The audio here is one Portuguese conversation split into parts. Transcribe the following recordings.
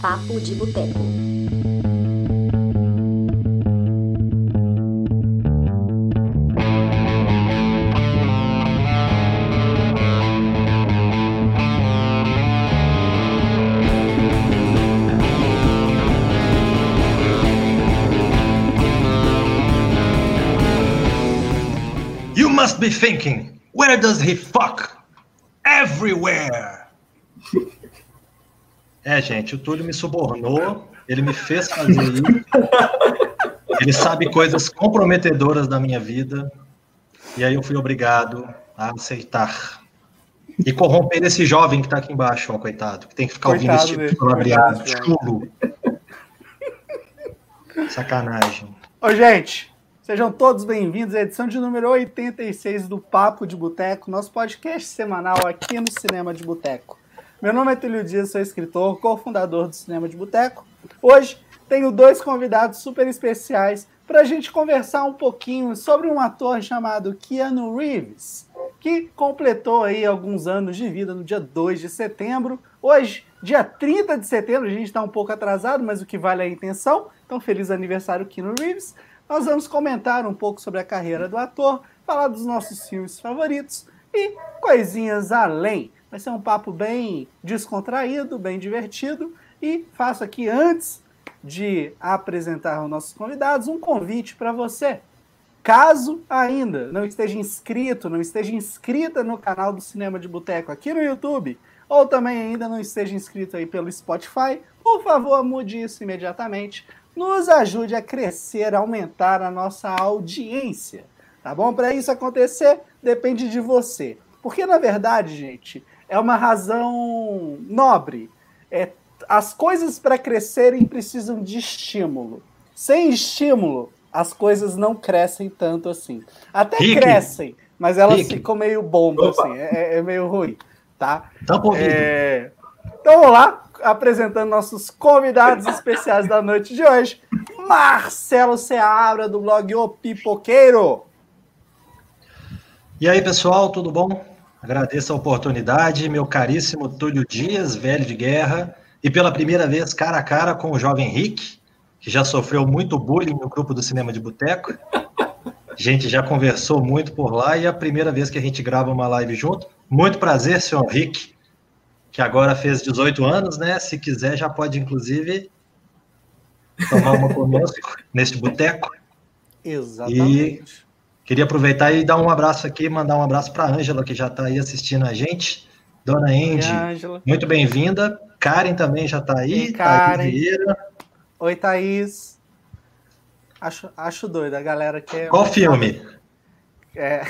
Papo de Boteco. You must be thinking, where does he fuck? Everywhere! É, gente, o Túlio me subornou, ele me fez fazer isso. Ele sabe coisas comprometedoras da minha vida. E aí eu fui obrigado a aceitar. E corromper esse jovem que tá aqui embaixo, ó, coitado, que tem que ficar ouvindo Coitado esse tipo de palavreado, chulo. Sacanagem. Ô, gente, sejam todos bem-vindos à edição de número 86 do Papo de Boteco, nosso podcast semanal aqui no Cinema de Boteco. Meu nome é Túlio Dias, sou escritor, cofundador do Cinema de Boteco. Hoje tenho dois convidados super especiais para a gente conversar um pouquinho sobre um ator chamado Keanu Reeves, que completou aí alguns anos de vida no dia 2 de setembro. Hoje, dia 30 de setembro, a gente está um pouco atrasado, mas o que vale é a intenção. Então, feliz aniversário, Keanu Reeves. Nós vamos comentar um pouco sobre a carreira do ator, falar dos nossos filmes favoritos e coisinhas além. Vai ser um papo bem descontraído, bem divertido. E faço aqui, antes de apresentar os nossos convidados, um convite para você. Caso ainda não esteja inscrito, não esteja inscrita no canal do Cinema de Boteco aqui no YouTube, ou também ainda não esteja inscrito aí pelo Spotify, por favor, mude isso imediatamente. Nos ajude a crescer, a aumentar a nossa audiência. Tá bom? Para isso acontecer, depende de você. Porque, na verdade, gente, é uma razão nobre. É, as coisas para crescerem precisam de estímulo. Sem estímulo, as coisas não crescem tanto assim. Até Rick. crescem, mas elas Rick. ficam meio bomba, Opa. assim. É, é meio ruim, tá? Ouvido. É, Então vamos lá, apresentando nossos convidados especiais da noite de hoje. Marcelo Seabra, do blog O Pipoqueiro. E aí, pessoal, tudo bom? Agradeço a oportunidade, meu caríssimo Túlio Dias, velho de guerra, e pela primeira vez cara a cara com o jovem Rick, que já sofreu muito bullying no grupo do Cinema de Boteco. A gente já conversou muito por lá e é a primeira vez que a gente grava uma live junto. Muito prazer, senhor Rick, que agora fez 18 anos, né? Se quiser, já pode, inclusive, tomar uma conosco neste boteco. Exatamente. Queria aproveitar e dar um abraço aqui, mandar um abraço para a Ângela, que já está aí assistindo a gente. Dona Oi, Andy, Ângela. muito bem-vinda. Karen também já está aí. Oi, Thaís Karen. Vieira. Oi, Thaís. Acho, acho doido, a galera que é. Qual filme? É,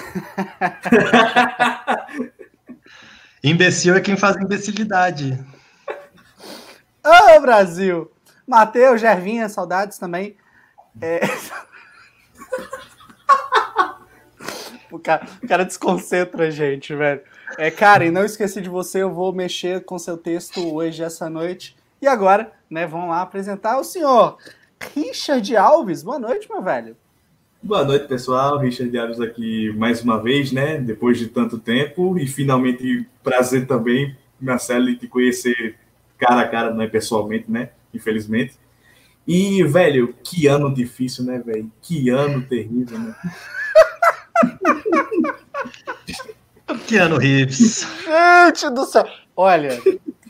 Imbecil é quem faz imbecilidade. Ô, Brasil! Matheus, Gervinha, saudades também. É... o, cara, o cara desconcentra a gente, velho. É, Karen, não esqueci de você, eu vou mexer com seu texto hoje, essa noite. E agora, né, vamos lá apresentar o senhor Richard Alves. Boa noite, meu velho. Boa noite, pessoal. Richard Alves aqui mais uma vez, né? Depois de tanto tempo. E finalmente, prazer também, Marcelo, de te conhecer cara a cara, né? Pessoalmente, né? Infelizmente. E, velho, que ano difícil, né, velho? Que ano terrível, né? Keanu Reeves. Gente do céu! Olha,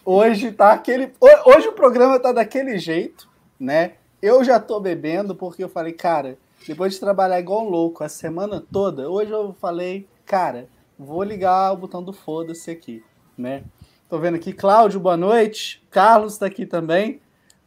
hoje tá aquele. ho- Hoje o programa tá daquele jeito, né? Eu já tô bebendo porque eu falei, cara, depois de trabalhar igual um louco a semana toda, hoje eu falei, cara, vou ligar o botão do foda-se aqui, né? Tô vendo aqui, Cláudio, boa noite. Carlos tá aqui também.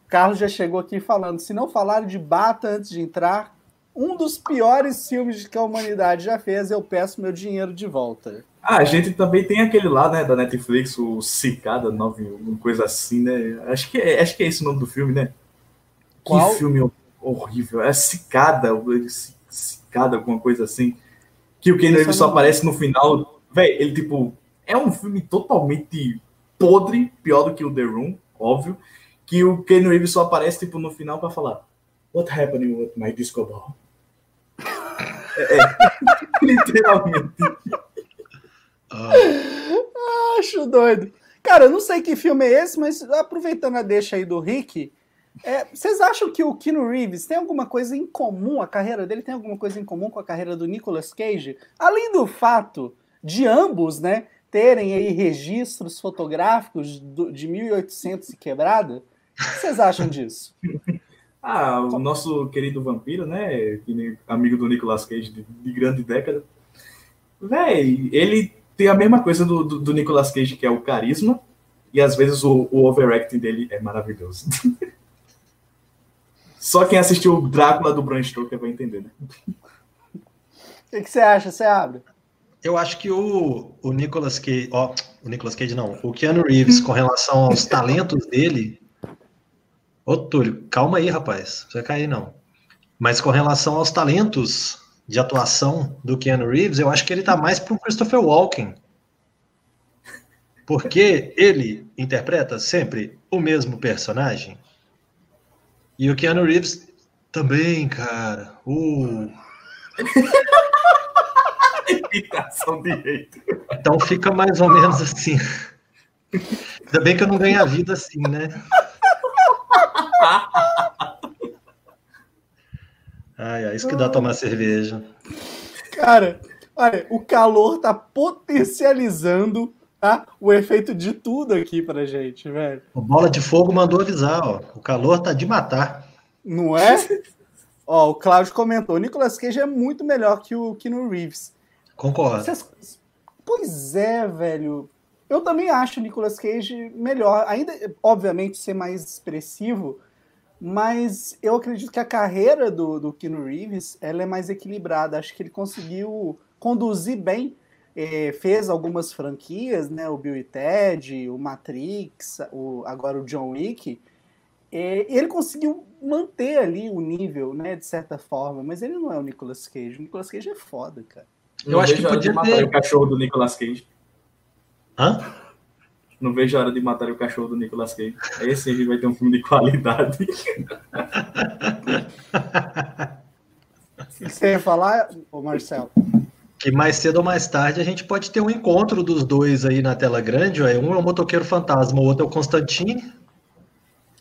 Carlos já chegou aqui falando, se não falar de Bata antes de entrar, um dos piores filmes que a humanidade já fez, eu peço meu dinheiro de volta. Ah, a gente também tem aquele lá, né, da Netflix, o Cicada 9, uma coisa assim, né? Acho que é, acho que é esse o nome do filme, né? Qual? Que filme horrível. É Cicada, Ci- Cicada, alguma coisa assim. Que o Ken Reeves só aparece no final. Véi, ele, tipo, é um filme totalmente podre, pior do que o The Room, óbvio. Que o Ken Reeves só aparece, tipo, no final pra falar What happened with my disco ball? É, é. literalmente. Ah, Acho doido. Cara, eu não sei que filme é esse, mas aproveitando a deixa aí do Rick, é, vocês acham que o Keanu Reeves tem alguma coisa em comum, a carreira dele tem alguma coisa em comum com a carreira do Nicolas Cage? Além do fato de ambos, né, terem aí registros fotográficos do, de 1800 e quebrada, o que vocês acham disso? Ah, o nosso querido vampiro, né? Amigo do Nicolas Cage de, de grande década. Véi, ele tem a mesma coisa do, do, do, Nicolas Cage, que é o carisma, e às vezes o, o overacting dele é maravilhoso. Só quem assistiu o Drácula do Bram Stoker vai entender, né? O que, que, você acha? Você abre? Eu acho que o, o Nicolas Cage, ó, o Nicolas Cage não, o Keanu Reeves, com relação aos talentos dele, Ô, Túlio, calma aí, rapaz. Não vai cair, não. Mas com relação aos talentos de atuação do Keanu Reeves, eu acho que ele tá mais para o Christopher Walken. Porque ele interpreta sempre o mesmo personagem. E o Keanu Reeves também, cara. Uh. Então fica mais ou menos assim. Ainda bem que eu não ganho a vida assim, né? Ai, ai, isso que dá tomar cerveja. Cara, olha, o calor tá potencializando tá, o efeito de tudo aqui pra gente, velho. O Bola de Fogo mandou avisar, ó. O calor tá de matar. Não é? ó, o Cláudio comentou: o Nicolas Cage é muito melhor que o que no Reeves. Concordo. Vocês... Pois é, velho. Eu também acho o Nicolas Cage melhor. Ainda, obviamente, ser mais expressivo, mas eu acredito que a carreira do, do Keanu Reeves ela é mais equilibrada. Acho que ele conseguiu conduzir bem. É, fez algumas franquias, né? O Bill e Ted, o Matrix, o, agora o John Wick. É, ele conseguiu manter ali o nível, né? De certa forma, mas ele não é o Nicolas Cage. O Nicolas Cage é foda, cara. Eu, eu acho que podia ter... o cachorro do Nicolas Cage. Hã? Não vejo a hora de matar o cachorro do Nicolas Cage. Aí sim a gente vai ter um filme de qualidade. O que você ia falar, Marcelo? Que mais cedo ou mais tarde a gente pode ter um encontro dos dois aí na tela grande. Ué. Um é o motoqueiro fantasma, o outro é o Constantine.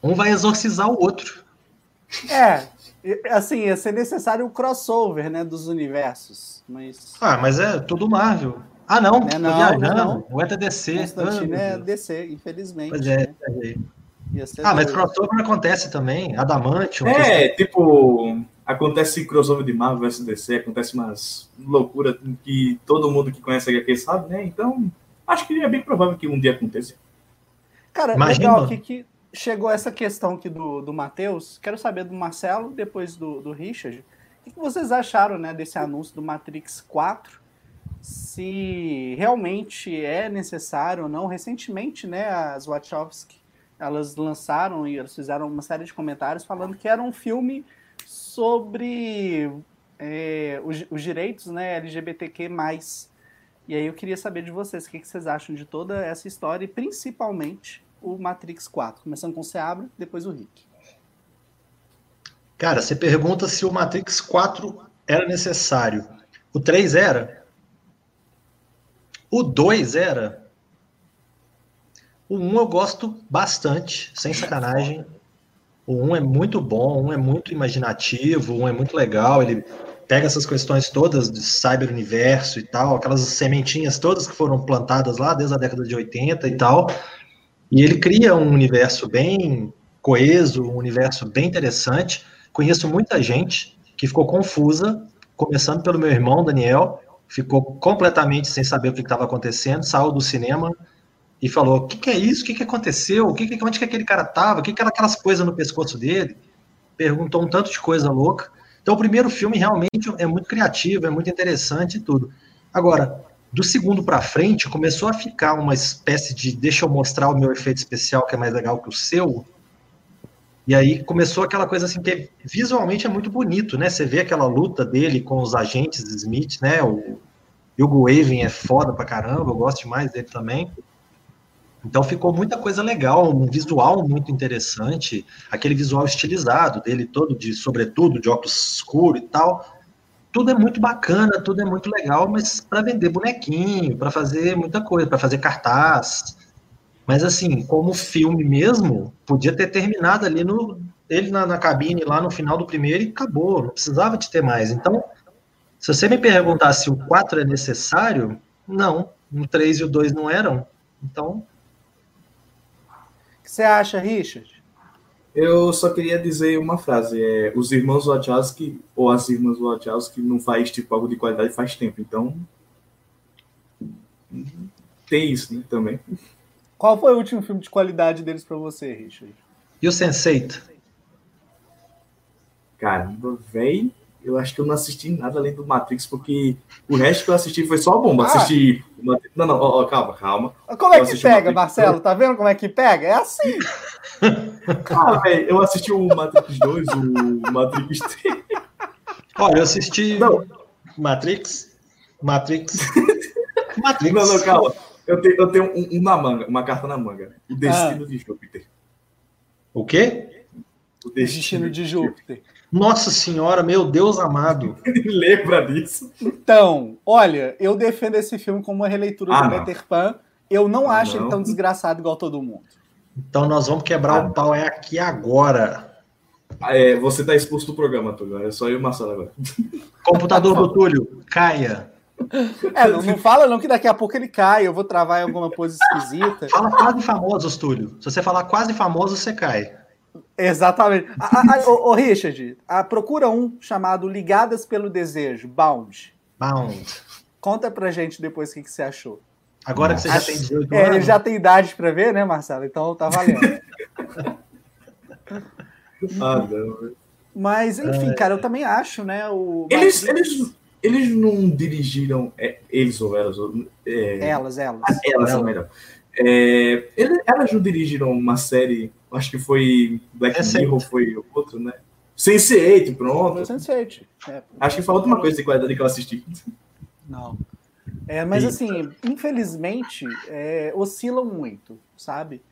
Um vai exorcizar o outro. É, assim, ia ser necessário um crossover, né, dos universos. Mas... Ah, mas é tudo Marvel. Ah, não, não, não, viajando. não. O é DC. Constantino ah, é DC, infelizmente. Pois é, né? Ah, mas crossover acontece também. Adamante. É, tipo, acontece crossover de Marvel vs DC, acontece umas loucuras que todo mundo que conhece a HQ sabe, né? Então, acho que é bem provável que um dia aconteça. Cara, Imagina. legal aqui que chegou essa questão aqui do, do Matheus. Quero saber do Marcelo, depois do, do Richard. O que vocês acharam né, desse anúncio do Matrix 4? Se realmente é necessário ou não. Recentemente, né, as Wachowski, elas lançaram e elas fizeram uma série de comentários falando que era um filme sobre é, os, os, direitos né, LGBTQ+. E aí eu queria saber de vocês, o que, que vocês acham de toda essa história e principalmente o Matrix 4. Começando com o Seabra, depois o Rick. Cara, você pergunta se o Matrix 4 era necessário. O 3 era? O 2 era. O 1 um eu gosto bastante, sem sacanagem. O 1 um é muito bom, um é muito imaginativo, um é muito legal. Ele pega essas questões todas de cyber-universo e tal, aquelas sementinhas todas que foram plantadas lá desde a década de 80 e tal. E ele cria um universo bem coeso, um universo bem interessante. Conheço muita gente que ficou confusa, começando pelo meu irmão Daniel, ficou completamente sem saber o que estava acontecendo, saiu do cinema e falou: O que, que é isso? O que, que aconteceu? O que, que, onde que aquele cara estava? O que, que eram aquelas coisas no pescoço dele? Perguntou um tanto de coisa louca. Então, o primeiro filme realmente é muito criativo, é muito interessante e tudo. Agora, do segundo para frente, começou a ficar uma espécie de deixa eu mostrar o meu efeito especial que é mais legal que o seu, e aí começou aquela coisa assim que visualmente é muito bonito, né? Você vê aquela luta dele com os agentes Smith, né? O Hugo Weaving é foda pra caramba, eu gosto demais dele também. Então ficou muita coisa legal, um visual muito interessante, aquele visual estilizado dele todo de sobretudo de óculos escuro e tal. Tudo é muito bacana, tudo é muito legal, mas para vender bonequinho, para fazer muita coisa, para fazer cartaz, Mas assim, como filme mesmo, podia ter terminado ali no ele na, na cabine lá no final do primeiro e acabou, não precisava de ter mais. Então, se você me perguntar se o 4 é necessário, não, o 3 e o 2 não eram. Então. O que você acha, Richard? Eu só queria dizer uma frase: é, os irmãos Wachowski ou as irmãs Wachowski não faz tipo algo de qualidade faz tempo, então tem isso né, também. Qual foi o último filme de qualidade deles para você, Richard? E o Sense8? Caramba, velho. Eu acho que eu não assisti nada além do Matrix, porque o resto que eu assisti foi só bomba. Ah. Assisti. Não, não, ó, calma, calma. Como é que pega, Marcelo? Tá vendo como é que pega? É assim. ah, velho, eu assisti o Matrix 2, o Matrix 3. Olha, eu assisti. Não. Matrix. Matrix. Matrix. Não, não, calma. Eu tenho, eu tenho um, um, na manga, uma carta na manga. O Destino ah. de Júpiter. O quê? O Destino, o Destino de Júpiter. Nossa senhora, meu Deus amado. Lembra disso? Então, olha, eu defendo esse filme como uma releitura ah, do não. Peter Pan. Eu não ah, acho não. ele tão desgraçado igual todo mundo. Então nós vamos quebrar ah, o pau é aqui agora. É, você tá expulso do programa, Túlio. É só eu e o Marcelo agora. Computador do Túlio, caia. É, não, não, fala não que daqui a pouco ele cai, eu vou travar em alguma coisa esquisita. Fala quase famoso, Túlio. Se você falar quase famoso, você cai. Exatamente. O Richard, a, procura um chamado Ligadas pelo Desejo, Bound. Bound. Conta pra gente depois o que, que você achou. Agora que você já tem 18 é, anos. Ele já tem idade pra ver, né, Marcelo? Então tá valendo. ah, não. Mas, enfim, cara, eu também acho, né? O eles, eles, eles não dirigiram. É, eles ou elas? É, elas, elas. Elas são melhor. É, ele, elas não dirigiram uma série, acho que foi Black é Mirror, foi outro, né? Sense8, pronto. Sense8. É. Acho que falta uma coisa de qualidade que eu assisti. Não. É, mas Eita. assim, infelizmente, é, oscilam muito, sabe?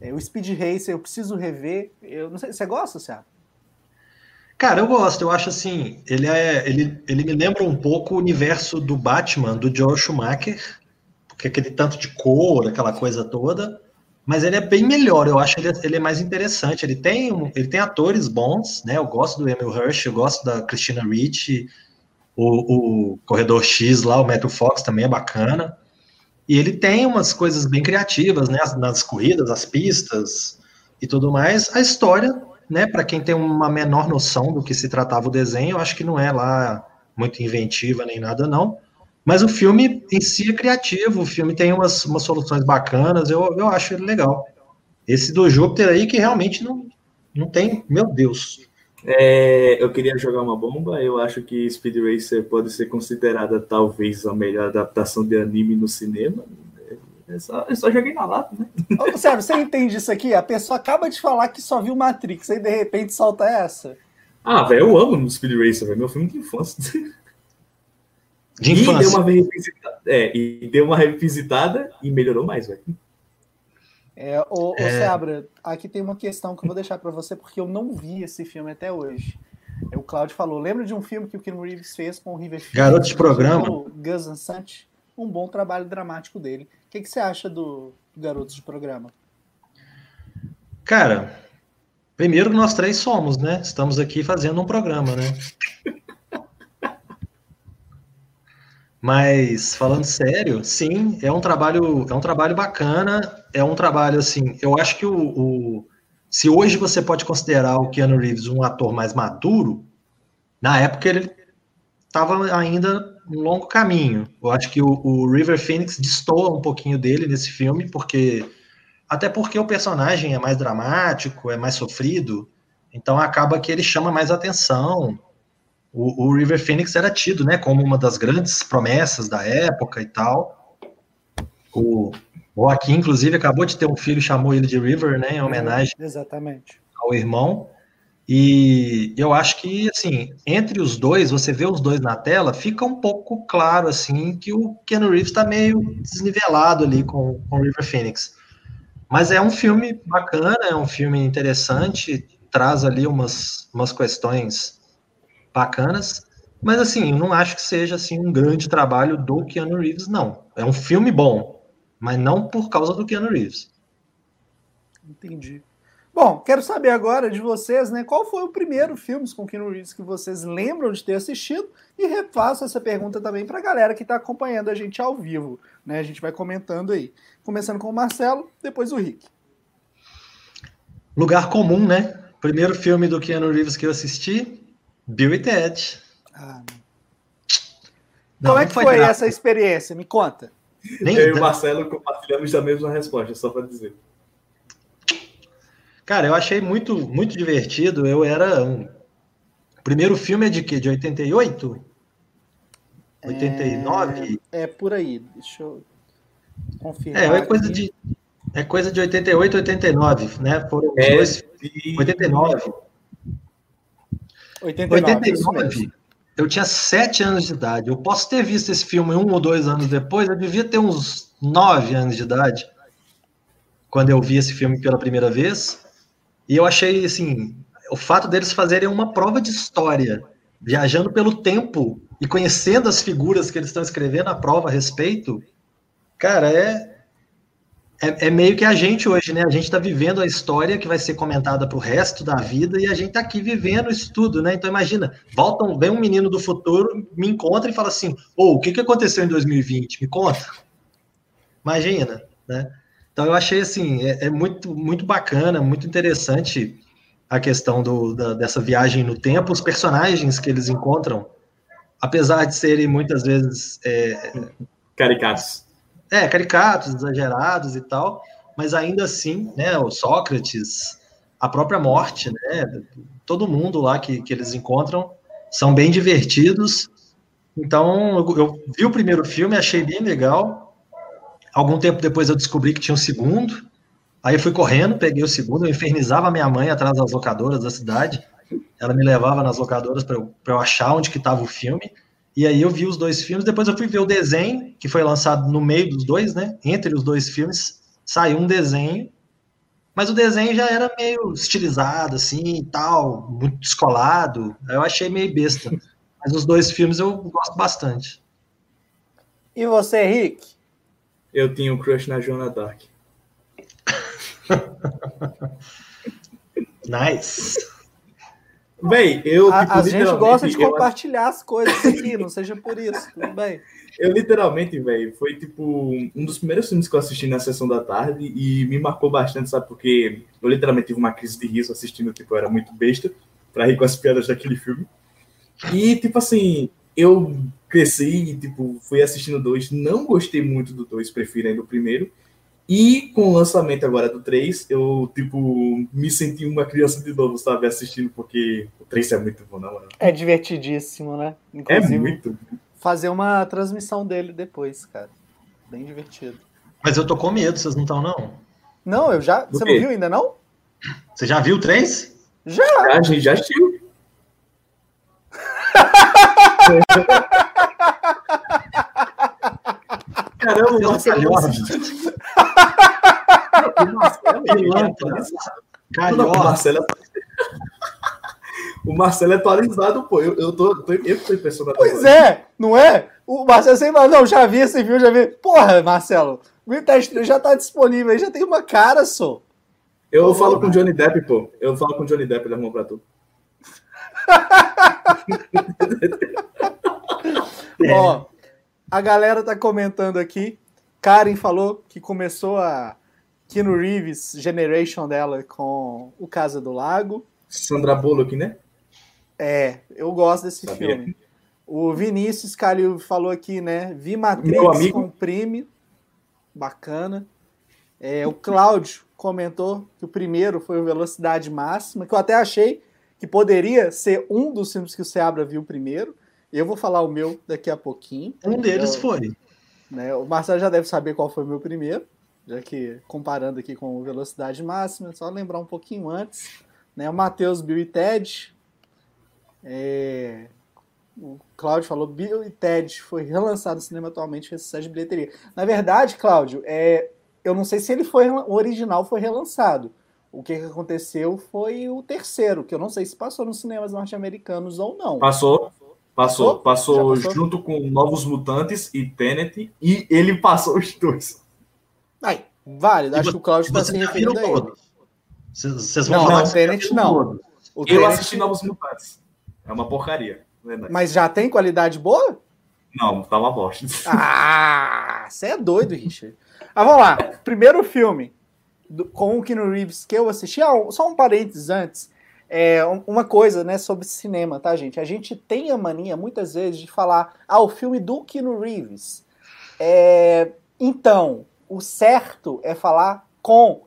É, o Speed Racer eu preciso rever. Eu não sei, você gosta, Thiago? Cara, eu gosto. Eu acho assim, ele é, ele, ele me lembra um pouco o universo do Batman do Joel Schumacher, porque aquele tanto de cor, aquela coisa toda. Mas ele é bem melhor, eu acho ele, ele é mais interessante. Ele tem, ele tem atores bons, né? Eu gosto do Emil Hirsch, eu gosto da Christina Ricci, o, o Corredor X lá, o Matthew Fox também é bacana. E ele tem umas coisas bem criativas, né? Nas corridas, as pistas e tudo mais. A história, né? Para quem tem uma menor noção do que se tratava o desenho, eu acho que não é lá muito inventiva nem nada, não. Mas o filme em si é criativo, o filme tem umas, umas soluções bacanas, eu, eu acho ele legal. Esse do Júpiter aí que realmente não, não tem, meu Deus. É, eu queria jogar uma bomba, eu acho que Speed Racer pode ser considerada talvez a melhor adaptação de anime no cinema. É só, eu só joguei na lata, né? Ô, sério, você entende isso aqui? A pessoa acaba de falar que só viu Matrix, aí de repente solta essa. Ah, velho, eu amo no Speed Racer, velho. Meu filme de infância. De infância. E deu uma revisitada, é, e deu uma revisitada e melhorou mais, velho. É, o, é... Seabra, aqui tem uma questão que eu vou deixar para você, porque eu não vi esse filme até hoje. É, o Claudio falou, lembra de um filme que o Keanu Reeves fez com o River Garoto de programa. O Gus Van Sant? Um bom trabalho dramático dele. O que, que você acha do, Garotos de Programa? Cara, primeiro nós três somos, né? Estamos aqui fazendo um programa, né? Mas falando sério, sim, é um trabalho, é um trabalho bacana, é um trabalho assim. Eu acho que o, o se hoje você pode considerar o Keanu Reeves um ator mais maduro, na época ele estava ainda um longo caminho. Eu acho que o, o, River Phoenix destoa um pouquinho dele nesse filme, porque até porque o personagem é mais dramático, é mais sofrido, então acaba que ele chama mais atenção o, o, River Phoenix era tido, né, como uma das grandes promessas da época e tal. O Joaquim, inclusive, acabou de ter um filho, chamou ele de River, né, em homenagem Exatamente. ao irmão. E eu acho que, assim, entre os dois, você vê os dois na tela, fica um pouco claro, assim, que o Ken Reeves está meio desnivelado ali com, com o River Phoenix. Mas é um filme bacana, é um filme interessante, traz ali umas, umas questões bacanas, mas assim, eu não acho que seja assim um grande trabalho do Keanu Reeves, não. É um filme bom, mas não por causa do Keanu Reeves. Entendi. Bom, quero saber agora de vocês, né? Qual foi o primeiro filme com Keanu Reeves que vocês lembram de ter assistido? E refaço essa pergunta também para a galera que está acompanhando a gente ao vivo, né? A gente vai comentando aí. Começando com o Marcelo, depois o Rick. Lugar Comum, né? Primeiro filme do Keanu Reeves que eu assisti, Bill e Ted. Ah, não, Como é que foi, foi essa experiência? Me conta. Nem eu e o Marcelo compartilhamos a mesma resposta, só para dizer. Cara, eu achei muito, muito divertido. Eu era um. O primeiro filme é de quê? De 88? 89? É, é por aí. Deixa eu confirmar. É, é coisa de. É coisa de 88, 89, né? Foram é, dois. 89. 89. 89 eu tinha sete anos de idade. Eu posso ter visto esse filme um ou dois anos depois. Eu devia ter uns nove anos de idade quando eu vi esse filme pela primeira vez. E eu achei, assim, o fato deles fazerem uma prova de história, viajando pelo tempo e conhecendo as figuras que eles estão escrevendo a prova a respeito, cara, é, é, é meio que a gente hoje, né? A gente está vivendo a história que vai ser comentada para o resto da vida e a gente está aqui vivendo isso tudo, né? Então imagina, voltam, vem um menino do futuro, me encontra e fala assim, ô, oh, o que, que aconteceu em 2020? Me conta. Imagina, né? Então eu achei assim, é, é muito, muito bacana, muito interessante a questão do, da, dessa viagem no tempo, os personagens que eles encontram, apesar de serem muitas vezes é, caricatos. É, caricatos, exagerados e tal, mas ainda assim, né, o Sócrates, a própria morte, né, todo mundo lá que, que eles encontram são bem divertidos. Então, eu, eu vi o primeiro filme, achei bem legal, Algum tempo depois eu descobri que tinha um segundo. Aí eu fui correndo, peguei o segundo, eu infernizava minha mãe atrás das locadoras da cidade. Ela me levava nas locadoras para eu, eu achar onde que estava o filme. E aí eu vi os dois filmes. Depois eu fui ver o desenho, que foi lançado no meio dos dois, né? Entre os dois filmes, saiu um desenho. Mas o desenho já era meio estilizado, assim, e tal, muito descolado. Eu achei meio besta. Mas os dois filmes eu gosto bastante. E você, Rick? Eu tinha um crush na Joana Dark. nice. Bem, eu. A, tipo, a gente gosta de compartilhar as coisas aqui, não seja por isso, tudo bem. Eu literalmente, velho, foi tipo um dos primeiros filmes que eu assisti na sessão da tarde e me marcou bastante, sabe? Porque eu literalmente tive uma crise de riso assistindo, tipo, eu era muito besta pra rir com as piadas daquele filme. E, tipo assim, eu cresci e, tipo, fui assistindo dois, não gostei muito do dois, prefiro ainda o primeiro. E com o lançamento agora do 3, eu, tipo, me senti uma criança de novo, sabe, assistindo, porque o 3 é muito bom, não, mano. É divertidíssimo, né? É Inclusive, é muito. Fazer uma transmissão dele depois, cara. Bem divertido. Mas eu tô com medo, vocês não estão, não? Não, eu já. Do você quê? não viu ainda, não? Você já viu o 3? Já! A gente já assistiu. Caramba, o Marcelo. O Marcelo. O Marcelo é atualizado, pô. Eu, eu tô, tô, eu tô impressionado. Pois é, não é? O Marcelo sempre fala, não, já vi esse vídeo, já vi. Porra, Marcelo, o teste já tá disponível aí, já tem uma cara só. Eu Porra. falo com o Johnny Depp, pô. Eu falo com o Johnny Depp, ele arrumou pra tu. Ó, a galera tá comentando aqui. Karen falou que começou a Keanu Reeves Generation dela com O Casa do Lago. Sandra Bullock, né? É, eu gosto desse Sabia. filme. O Vinícius Calil falou aqui, né? Vi Matrix com Prime. Bacana. É, o Cláudio comentou que o primeiro foi o Velocidade Máxima, que eu até achei que poderia ser um dos filmes que o Seabra viu primeiro. Eu vou falar o meu daqui a pouquinho. Um deles eu, foi. Né, o Marcelo já deve saber qual foi o meu primeiro, já que comparando aqui com velocidade máxima, só lembrar um pouquinho antes. Né, o Matheus, Bill e Ted. É, o Cláudio falou, Bill e Ted foi relançado no cinema atualmente, fez sucesso de bilheteria. Na verdade, Cláudio, é, eu não sei se ele foi o original foi relançado. O que, que aconteceu foi o terceiro, que eu não sei se passou nos cinemas norte-americanos ou não. Passou. Passou, passou, passou, junto com Novos Mutantes e Tenet, e ele passou os dois. Aí, válido. Acho que o Cláudio está se referindo a ele. Vocês vão Não, falar Tenet não. O Eu Tenet- assisti Novos Mutantes. É uma porcaria. Verdade. Mas já tem qualidade boa? Não, tá uma bosta. Ah, você é doido, Richard. Ah, vamos lá. Primeiro filme do- com o Keanu Reeves que eu assisti. Ah, só um parênteses antes. É, um- uma coisa, né, sobre cinema, tá, gente? A gente tem a mania, muitas vezes, de falar, ah, o filme do Keanu Reeves. É, então, o certo é falar com.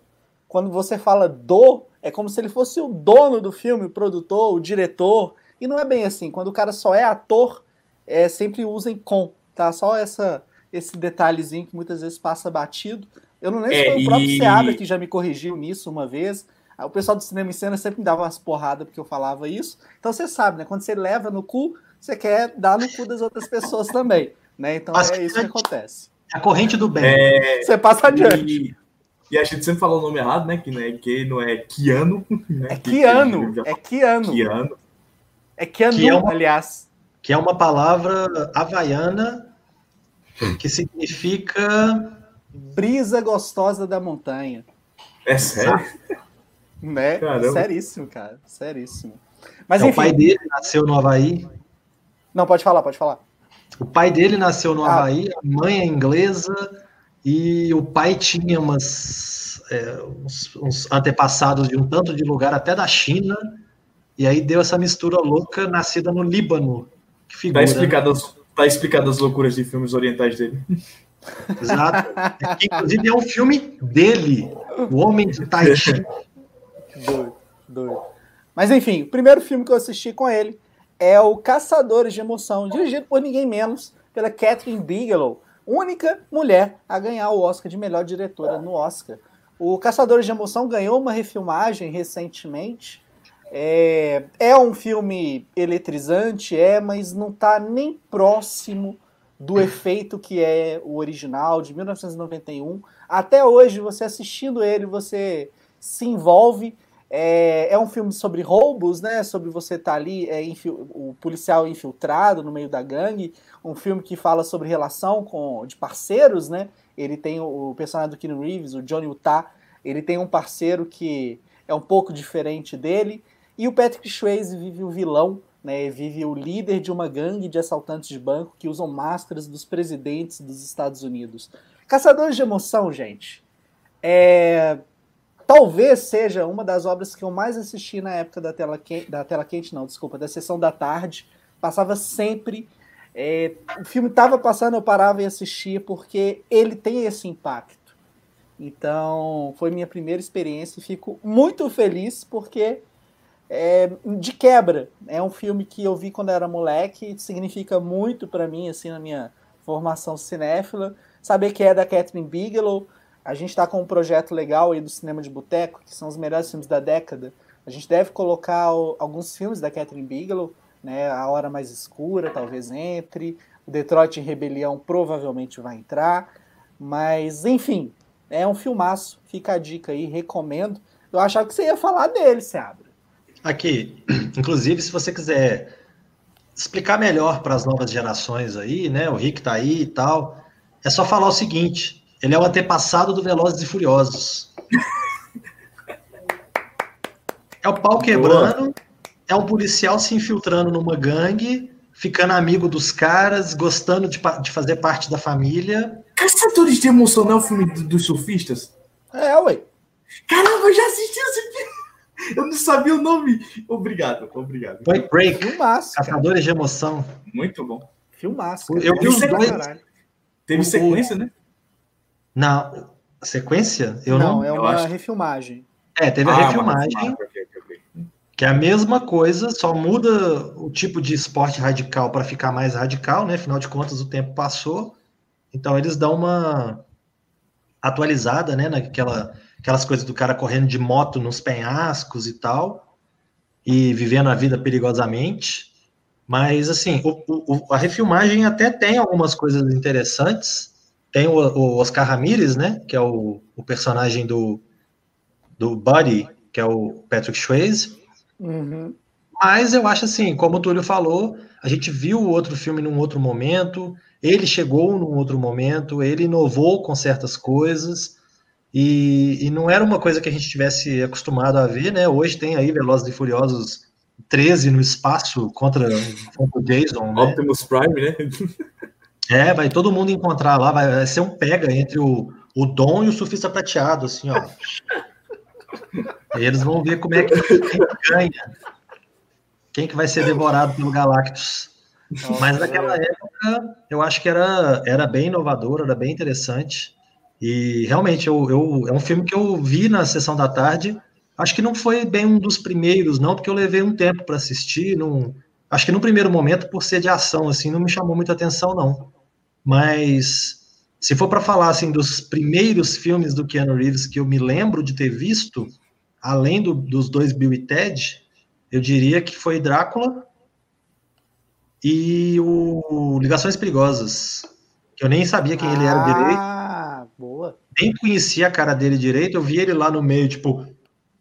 Quando você fala do, é como se ele fosse o dono do filme, o produtor, o diretor. E não é bem assim. Quando o cara só é ator, é, sempre usem com, tá? Só essa, esse detalhezinho que muitas vezes passa batido. Eu não lembro se É, foi o próprio e- Seabra que já me corrigiu nisso uma vez. Aí O pessoal do cinema em cena sempre me dava umas porradas porque eu falava isso. Então você sabe, né? Quando você leva no cu, você quer dar no cu das outras pessoas também. Né? Então Mas é isso que acontece. A corrente do bem. É, Você passa adiante. e, e a gente sempre fala o nome errado, né? Que, né, que não é Keanu. Né? É Que- Keanu. que- É Keanu. Keanu. É Keanu, Que é uma- aliás. que é uma palavra havaiana que significa Brisa gostosa da montanha. É sério? Né? Caramba. Seríssimo, cara. Seríssimo. Mas É, o pai dele nasceu no Havaí. Não, pode falar, pode falar. O pai dele nasceu no Ah. Havaí, a mãe é inglesa e o pai tinha umas, é, uns, uns antepassados de um tanto de lugar, até da China, e aí deu essa mistura louca, nascida no Líbano. Que Tá figura, né? explicado, as, tá explicado as loucuras de filmes orientais dele. Exato. Que, inclusive é um filme dele, O Homem de Tahiti. Doido, doido. Mas enfim, o primeiro filme que eu assisti com ele é o Caçadores de Emoção, dirigido por ninguém menos pela Catherine Bigelow, única mulher a ganhar o Oscar de melhor diretora no Oscar. O Caçadores de Emoção ganhou uma refilmagem recentemente. É, é um filme eletrizante, é, mas não está nem próximo do efeito que é o original de 1991. Até hoje, você assistindo ele, você se envolve. É, é um filme sobre roubos, né? Sobre você estar ali, é, o policial infiltrado no meio da gangue. Um filme que fala sobre relação com, de parceiros, né? Ele tem o, o personagem do Keanu Reeves, o Johnny Utah. Ele tem um parceiro que é um pouco diferente dele. E o Patrick Swayze vive o vilão, né? Vive o líder de uma gangue de assaltantes de banco que usam máscaras dos presidentes dos Estados Unidos. Caçadores de Emoção, gente. É, talvez seja uma das obras que eu mais assisti na época da tela da tela quente não, desculpa, da sessão da tarde. Passava sempre. é, o filme estava passando, eu parava e assistia porque ele tem esse impacto. Então, foi minha primeira experiência e fico muito feliz porque é, de quebra, é um filme que eu vi quando era moleque, significa muito para mim assim na minha formação cinéfila. Saber que é da Catherine Bigelow, a gente está com um projeto legal aí do cinema de boteco, que são os melhores filmes da década. A gente deve colocar o- alguns filmes da Catherine Bigelow, né? A Hora Mais Escura talvez entre, o Detroit em Rebelião provavelmente vai entrar, mas enfim, é um filmaço. Fica a dica aí, recomendo. Eu achava que você ia falar dele, Seabra. Aqui, inclusive, se você quiser explicar melhor para as novas gerações aí, né? O Rick tá aí e tal. É só falar o seguinte: ele é o antepassado do Velozes e Furiosos. É o pau quebrando, é um policial se infiltrando numa gangue, ficando amigo dos caras, gostando de, de fazer parte da família. Caçadores de Emoção não é o filme do- dos surfistas? É, ué. Caramba, eu já assisti esse filme. Eu não sabia o nome. Obrigado, obrigado. Point Break, Filmaço, cara. Caçadores de Emoção. Muito bom. Filmaço. Eu vi os dois. Caralho. Teve sequência, né? Na sequência? Eu não, não. é uma acho. refilmagem. É, teve a Ah, refilmagem. ok, ok. Que é a mesma coisa, só muda o tipo de esporte radical para ficar mais radical, né? Afinal de contas, o tempo passou. Então eles dão uma atualizada, né? Naquela, aquelas coisas do cara correndo de moto nos penhascos e tal, e vivendo a vida perigosamente. Mas assim, o- o- a refilmagem até tem algumas coisas interessantes. Tem o, o Oscar Ramirez, né? Que é o, o personagem do, do Buddy, que é o Patrick Swayze. Uhum. Mas eu acho assim, como o Túlio falou, a gente viu o outro filme num outro momento, ele chegou num outro momento, ele inovou com certas coisas, E, e, não era uma coisa que a gente tivesse acostumado a ver, né? Hoje tem aí Velozes e Furiosos 13 no espaço contra, contra o Jason. Né? Optimus Prime, né? É, vai todo mundo encontrar lá, vai ser um pega entre o, o Dom e o Surfista Prateado, assim, ó. Eles vão ver como é que ganha. Quem que vai ser devorado pelo Galactus. Mas naquela época, eu acho que era, era bem inovador, era bem interessante. E realmente, eu, eu, é um filme que eu vi na sessão da tarde. Acho que não foi bem um dos primeiros, não, porque eu levei um tempo para assistir. Não, acho que no primeiro momento, por ser de ação, assim, não me chamou muita atenção, não. Mas se for para falar assim dos primeiros filmes do Keanu Reeves que eu me lembro de ter visto, além do, dos dois Bill e Ted, eu diria que foi Drácula e o Ligações Perigosas, que eu nem sabia quem ah, ele era direito. Ah, boa. Nem conhecia a cara dele direito, eu vi ele lá no meio, tipo,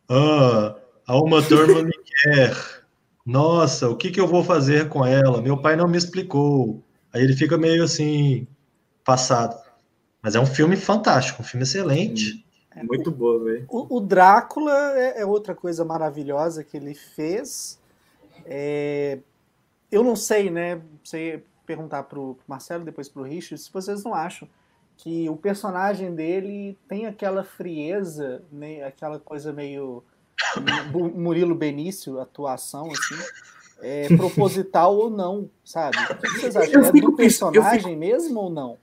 ah, a uma turma me quer. Nossa, o que, que eu vou fazer com ela? Meu pai não me explicou. Aí ele fica meio assim, passado. Mas é um filme fantástico, um filme excelente. É muito bom, velho. O, o, Drácula é, é, outra coisa maravilhosa que ele fez. É, eu não sei, né? Sei perguntar pro Marcelo, depois pro Richard, se vocês não acham que o personagem dele tem aquela frieza, né, aquela coisa meio Murilo Benício, atuação, assim, é, proposital ou não, sabe? O que vocês acham? É do personagem fico, mesmo ou não?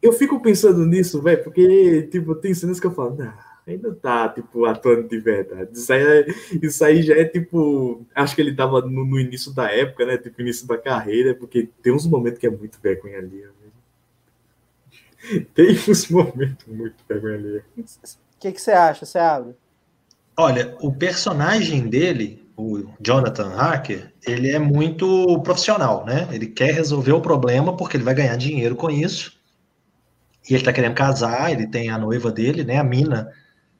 Eu fico pensando nisso, velho, porque, tipo, tem cenas que eu falo, não, ainda tá, tipo, atuando de verdade. Isso aí, é, isso aí já é, tipo, acho que ele tava no, no, início da época, né, tipo, início da carreira, porque tem uns momentos que é muito vergonha ali. Tem uns momentos muito vergonha ali. O que, que você acha? Você abre? Olha, o personagem dele, o Jonathan Hacker, ele é muito profissional, né? Ele quer resolver o problema porque ele vai ganhar dinheiro com isso. E ele tá querendo casar, ele tem a noiva dele, né? A mina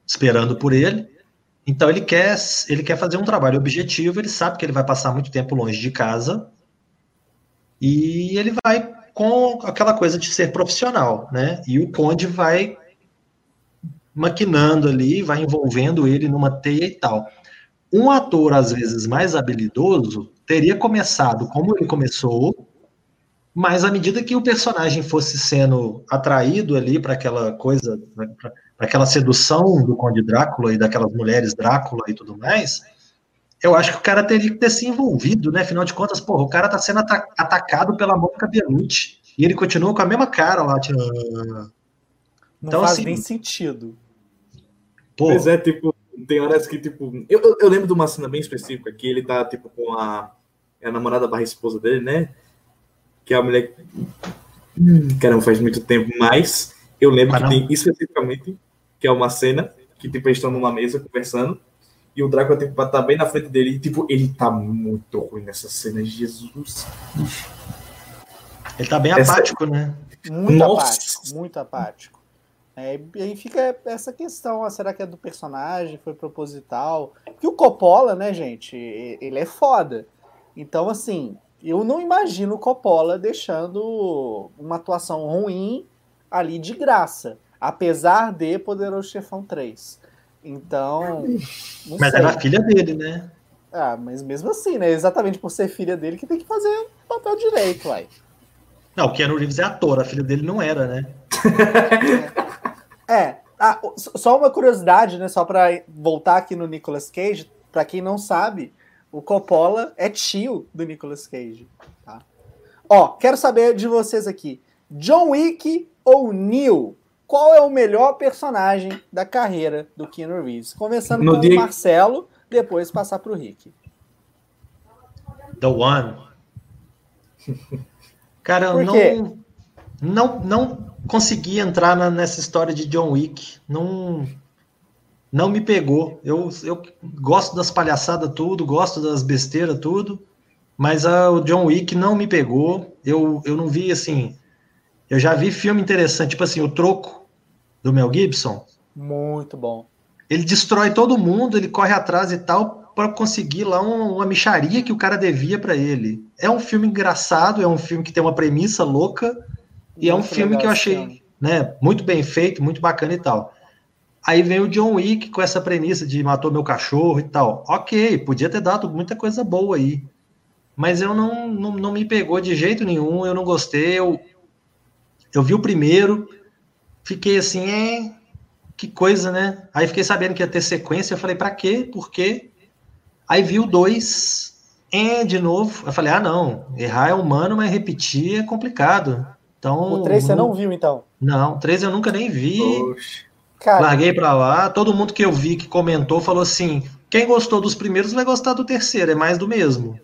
esperando por ele. Então ele quer, ele quer fazer um trabalho objetivo, ele sabe que ele vai passar muito tempo longe de casa. E ele vai com aquela coisa de ser profissional, né? E o Conde vai maquinando ali, vai envolvendo ele numa teia e tal. Um ator, às vezes, mais habilidoso, teria começado como ele começou, mas à medida que o personagem fosse sendo atraído ali para aquela coisa, para aquela sedução do Conde Drácula e daquelas mulheres Drácula e tudo mais, eu acho que o cara teria que ter se envolvido, né? Afinal de contas, porra, o cara tá sendo atacado pela Mônica Bellucci e ele continua com a mesma cara lá, tipo... Não então, faz assim, nem sentido. Pô. Pois é, tipo, tem horas que, tipo. Eu, eu, eu, lembro de uma cena bem específica que ele tá, tipo, com a, a namorada barra esposa dele, né? Que é a mulher. Caramba, faz muito tempo, mas eu lembro que tem especificamente que é uma cena que, tipo, eles estão numa mesa conversando e o Drácula, tipo, tá bem na frente dele e, tipo, ele tá muito ruim nessa cena, Jesus. Ele tá bem Essa... apático, né? Muito Nossa. apático, muito apático. É, e aí fica essa questão, ah, será que é do personagem, foi proposital? Que o Coppola, né, gente, ele é foda. Então, assim, eu não imagino o Coppola deixando uma atuação ruim ali de graça, apesar de Poderoso Chefão 3. Então. mas sei. era a filha dele, né? Ah, mas mesmo assim, né? Exatamente por ser filha dele que tem que fazer o papel direito, uai. Não, o Keanu Reeves é ator, a filha dele não era, né? é. É. Ah, só uma curiosidade, né? Só para voltar aqui no Nicolas Cage, para quem não sabe, o Coppola é tio do Nicolas Cage. Tá? Ó, quero saber de vocês aqui. John Wick ou Neil? Qual é o melhor personagem da carreira do Keanu Reeves? Começando no com dia... o Marcelo, depois passar para o Rick. The One. Cara, eu não, não, não consegui entrar na, nessa história de John Wick. Não, não me pegou. Eu, eu gosto das palhaçadas tudo, gosto das besteiras tudo, mas a, o John Wick não me pegou. Eu, eu não vi assim. Eu já vi filme interessante, tipo assim, o Troco do Mel Gibson. Muito bom. Ele destrói todo mundo, ele corre atrás e tal para conseguir lá uma, uma micharia que o cara devia para ele. É um filme engraçado, é um filme que tem uma premissa louca, e é um filme que eu achei né, muito bem feito, muito bacana e tal. Aí vem o John Wick com essa premissa de matou meu cachorro e tal. Ok, podia ter dado muita coisa boa aí. Mas eu não, não, não me pegou de jeito nenhum, eu não gostei. Eu, eu vi o primeiro, fiquei assim, é, que coisa, né? Aí fiquei sabendo que ia ter sequência, eu falei, pra quê? Por quê? Aí vi o dois, é, de novo. Eu falei, ah, não, errar é humano, mas repetir é complicado. Então, o 3 você não viu, então? Não, o 3 eu nunca nem vi. Oxe. Cara, Larguei para lá. Todo mundo que eu vi que comentou falou assim: quem gostou dos primeiros vai gostar do terceiro, é mais do mesmo.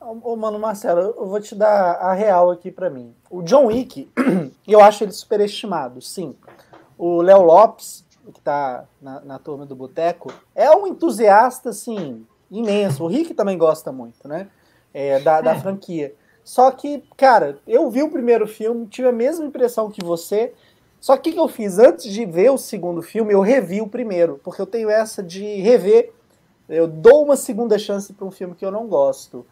Ô, mano, Marcelo, eu vou te dar a real aqui para mim. O John Wick, eu acho ele superestimado, sim. O Léo Lopes, que tá na, na turma do Boteco, é um entusiasta, assim, imenso. O Rick também gosta muito, né? É, da, da é. franquia. Só que, cara, eu vi o primeiro filme, tive a mesma impressão que você. Só que o que eu fiz? Antes de ver o segundo filme, eu revi o primeiro. Porque eu tenho essa de rever. Eu dou uma segunda chance para um filme que eu não gosto.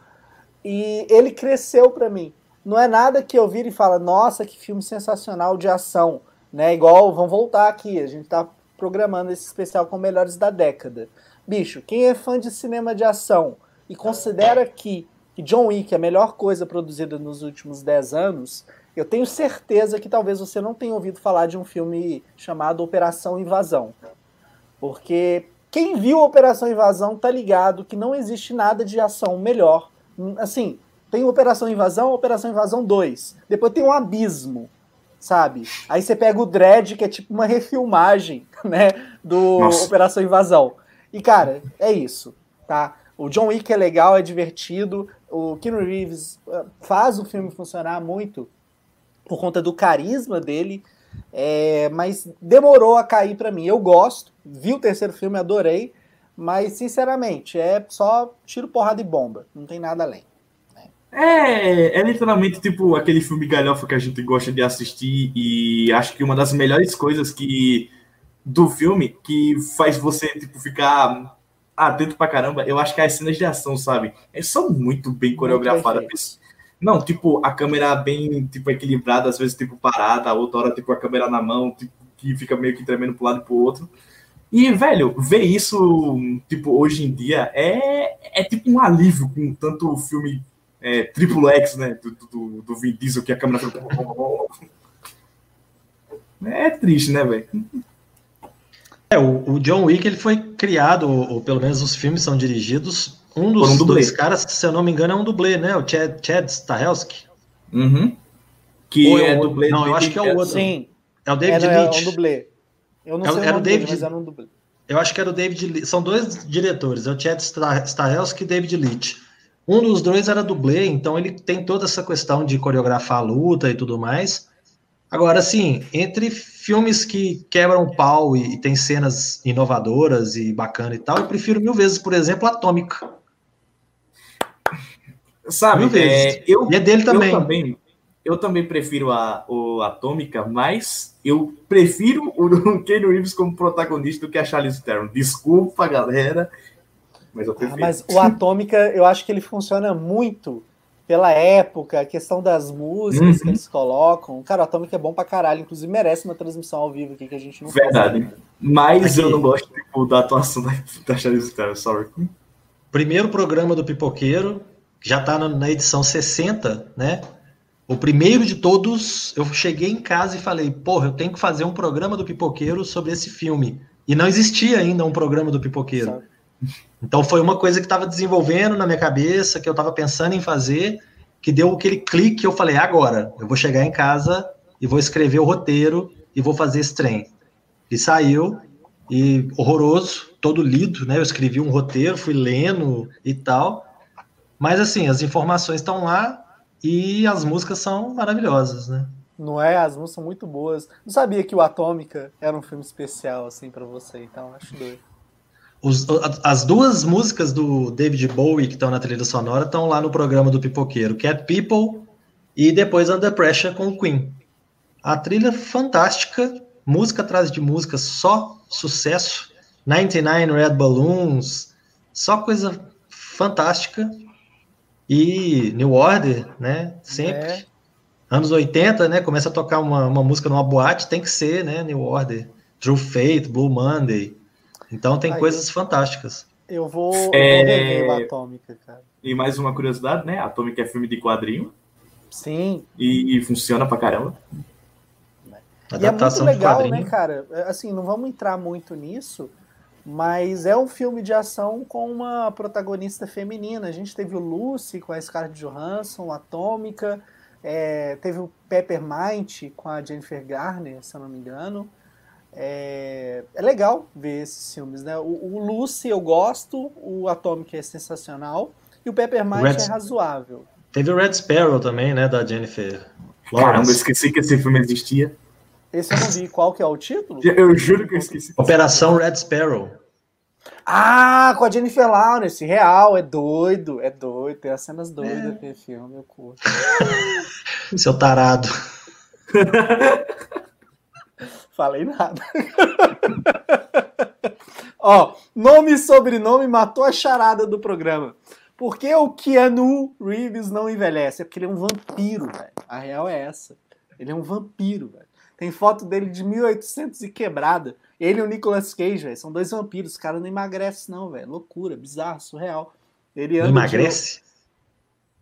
E ele cresceu para mim. Não é nada que eu vire e fala, nossa, que filme sensacional de ação. Né? Igual, vamos voltar aqui, a gente tá programando esse especial com melhores da década. Bicho, quem é fã de cinema de ação e considera que que John Wick é a melhor coisa produzida nos últimos 10 anos, eu tenho certeza que talvez você não tenha ouvido falar de um filme chamado Operação Invasão. Porque quem viu Operação Invasão tá ligado que não existe nada de ação melhor. Assim, tem Operação Invasão, Operação Invasão 2. Depois tem um abismo, sabe? Aí você pega o Dread, que é tipo uma refilmagem, né, do Nossa. Operação Invasão. E cara, é isso, tá? O John Wick é legal, é divertido. O Keanu Reeves uh, faz o filme funcionar muito por conta do carisma dele, é, mas demorou a cair para mim. Eu gosto, vi o terceiro filme, adorei, mas sinceramente é só tiro, porrada e bomba, não tem nada além. É, é literalmente tipo aquele filme galhofa que a gente gosta de assistir e acho que uma das melhores coisas que do filme que faz você tipo ficar atento pra caramba, eu acho que as cenas de ação, sabe? Elas são muito bem coreografadas. Não, tipo, a câmera bem tipo, equilibrada, às vezes, tipo, parada, outra hora, tipo, a câmera na mão, tipo, que fica meio que tremendo pro lado e pro outro. E, velho, ver isso, tipo, hoje em dia é, é tipo um alívio com tanto filme é, Triple X, né, do, do, do Vin Diesel, que a câmera. É triste, né, velho? É, o, o, John Wick ele foi criado, ou, ou, pelo menos os filmes são dirigidos. Um dos um dois caras, se eu não me engano, é um dublê, né? O Chad, Chad Stahelski. Uhum. Que ou é, é dublê. Não, eu acho que é o outro. Sim. É o David é, Leitch. É um dublê. Eu não é, sei era o David, dele, mas era um dublê. Eu acho que era o David Leitch. São dois diretores, é o Chad Stahelski e David Leitch. Um dos dois era dublê, então ele tem toda essa questão de coreografar a luta e tudo mais. Agora, assim, entre filmes que quebram o pau e, e tem cenas inovadoras e bacana e tal, eu prefiro mil vezes, por exemplo, Atômica. Sabe, mil vezes. É, eu, e é dele também. Eu também, eu também prefiro a o Atômica, mas eu prefiro o Ken Reeves como protagonista do que a Charlize Theron. Desculpa, galera, mas eu ah, prefiro. Ah, mas o Atômica, eu acho que ele funciona muito pela época, a questão das músicas uhum. que eles colocam. Cara, o Atomic é bom pra caralho, inclusive merece uma transmissão ao vivo aqui que a gente não Verdade. Faz, Mas aqui. eu não gosto tipo, da atuação da, da Charlize Theron, sorry. Primeiro programa do Pipoqueiro, já tá na edição 60, né? O primeiro de todos, eu cheguei em casa e falei, porra, eu tenho que fazer um programa do Pipoqueiro sobre esse filme. E não existia ainda um programa do Pipoqueiro. Sabe. Então foi uma coisa que estava desenvolvendo na minha cabeça, que eu estava pensando em fazer, que deu aquele clique, eu falei, agora, eu vou chegar em casa e vou escrever o roteiro e vou fazer esse trem. E saiu, e horroroso, todo lido, né? Eu escrevi um roteiro, fui lendo e tal. Mas assim, as informações estão lá e as músicas são maravilhosas, né? Não é? As músicas são muito boas. Não sabia que o Atômica era um filme especial assim para você, então acho doido. Os, as duas músicas do David Bowie que estão na trilha sonora estão lá no programa do Pipoqueiro, Cat People e depois Under Pressure com o Queen. A trilha fantástica, música atrás de música, só sucesso. 99 Red Balloons, só coisa fantástica. E New Order, né? Sempre. É. Anos 80, né? Começa a tocar uma, uma música numa boate, tem que ser, né? New Order. True Fate, Blue Monday. Então tem Aí. coisas fantásticas. Eu vou, É. eu vou Atômica, cara. E mais uma curiosidade, né? Atômica é filme de quadrinho Sim, e, e funciona pra caramba. E é muito Adaptação de legal, quadrinho. né, cara? É, Assim, não vamos entrar muito nisso, mas é um filme de ação com uma protagonista feminina. A gente teve o Lucy com a Scarlett Johansson, Atômica, é, teve o Peppermint com a Jennifer Garner, se eu não me engano. É, é legal ver esses filmes, né? O, o Lucy eu gosto, o Atômica é sensacional e o Peppermint Red- é razoável. Teve o Red Sparrow também, né, da Jennifer Caramba, eu Lawrence. esqueci que esse filme existia. Esse eu não vi. Qual que é o título? Eu juro que eu esqueci. Operação Red Sparrow. Ah, com a Jennifer Lawrence, real, é doido, é doido, tem as cenas doidas daquele filme, eu curto. Seu tarado. Falei nada. Ó, nome e sobrenome matou a charada do programa. Por que o Keanu Reeves não envelhece? É porque ele é um vampiro, velho. A real é essa. Ele é um vampiro, velho. Tem foto dele de 1800 e quebrada. Ele e o Nicolas Cage, velho. São dois vampiros. Os caras não emagrecem, não, velho. Loucura, bizarro, surreal. Ele anda de- Emagrece?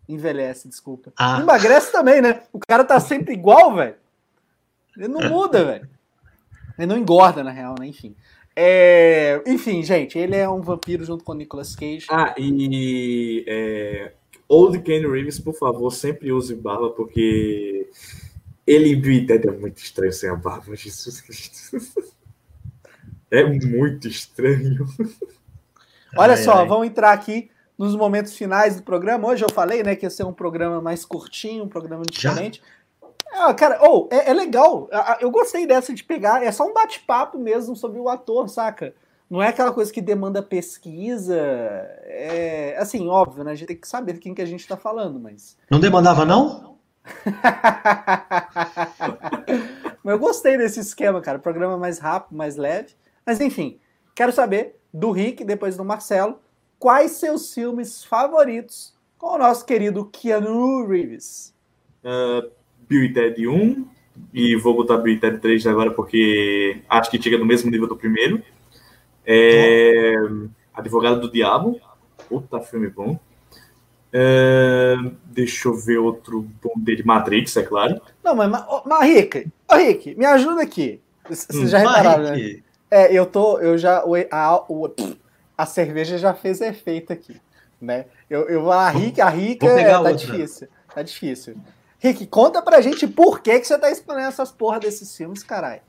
Envelhece, desculpa. Ah. Emagrece também, né? O cara tá sempre igual, velho. Ele não muda, velho. Ele não engorda, na real, né? Enfim. É, Enfim, gente, ele é um vampiro junto com o Nicolas Cage. Ah, e é, Old Ken Reeves, por favor, sempre use barba, porque ele e Ted é muito estranho sem a barba, Jesus Cristo. É muito estranho. Olha Ai, só, ai. vamos entrar aqui nos momentos finais do programa. Hoje eu falei, né, que ia ser um programa mais curtinho, um programa Já? Ah, cara, ou é, é legal. Eu gostei dessa de pegar. É só um bate-papo mesmo sobre o ator, saca? Não é aquela coisa que demanda pesquisa. É assim, óbvio, né? A gente tem que saber de quem que a gente tá falando, mas. Não demandava, não? Mas eu gostei desse esquema, cara. Programa mais rápido, mais leve. Mas enfim, quero saber do Rick, depois do Marcelo, quais seus filmes favoritos com o nosso querido Keanu Reeves. Bill e Ted 1, e vou botar Bill e Ted 3 agora porque acho que chega no mesmo nível do primeiro. É, Advogado do Diabo, puta filme bom. É, deixa eu ver outro bom dele, Matrix, é claro. Não, mas, mas, Rick, ô, Rick, me ajuda aqui. Vocês Hum, já repararam, né? É, eu tô, eu já, o- a, o- a cerveja já fez efeito aqui, né? Eu, eu vou a Rick, a pegar é, tá outra. difícil, tá difícil. Rick, conta pra gente por que, que você tá explorando essas porra desses filmes, caralho.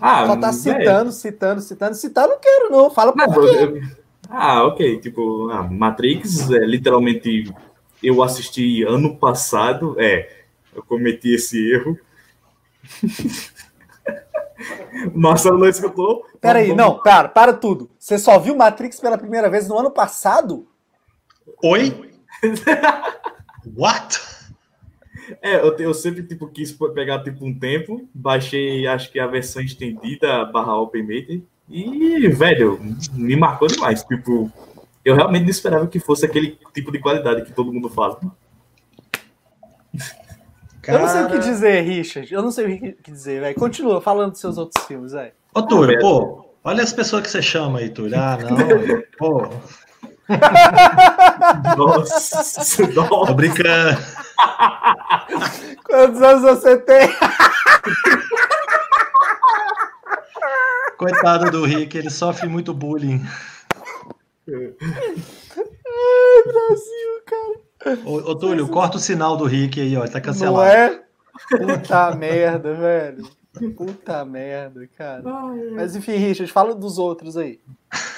Ah, Só tá citando, citando, citando, citando, não quero não, fala por Não, quê. eu- ah, ok. Tipo, ah, Matrix, é, literalmente, eu assisti ano passado. É, eu cometi esse erro. Marcelo não escutou. Peraí, Vamos- não, cara, para tudo. Você só viu Matrix pela primeira vez no ano passado? Oi? What? É, eu, eu sempre tipo, quis pegar tipo, um tempo, baixei acho que a versão estendida barra Ultimate e, velho, me marcou demais. Tipo, eu realmente não esperava que fosse aquele tipo de qualidade que todo mundo fala. Eu não sei o que Cara- dizer, Richard. Eu não sei o que dizer, velho. Continua falando dos seus outros filmes, velho. Ô, Túlio, pô, olha as pessoas que você chama aí, Túlio. Ah, não. Pô, Nossa, tô nossa. brincando. Quantos anos você tem? Coitado do Rick, ele sofre muito bullying. Brasil, cara. Ô, ô Túlio, corta o sinal do Rick aí, ó. Tá Não cancelado. é? Puta merda, velho. Puta merda, cara. Mas enfim, Richard, fala dos outros aí.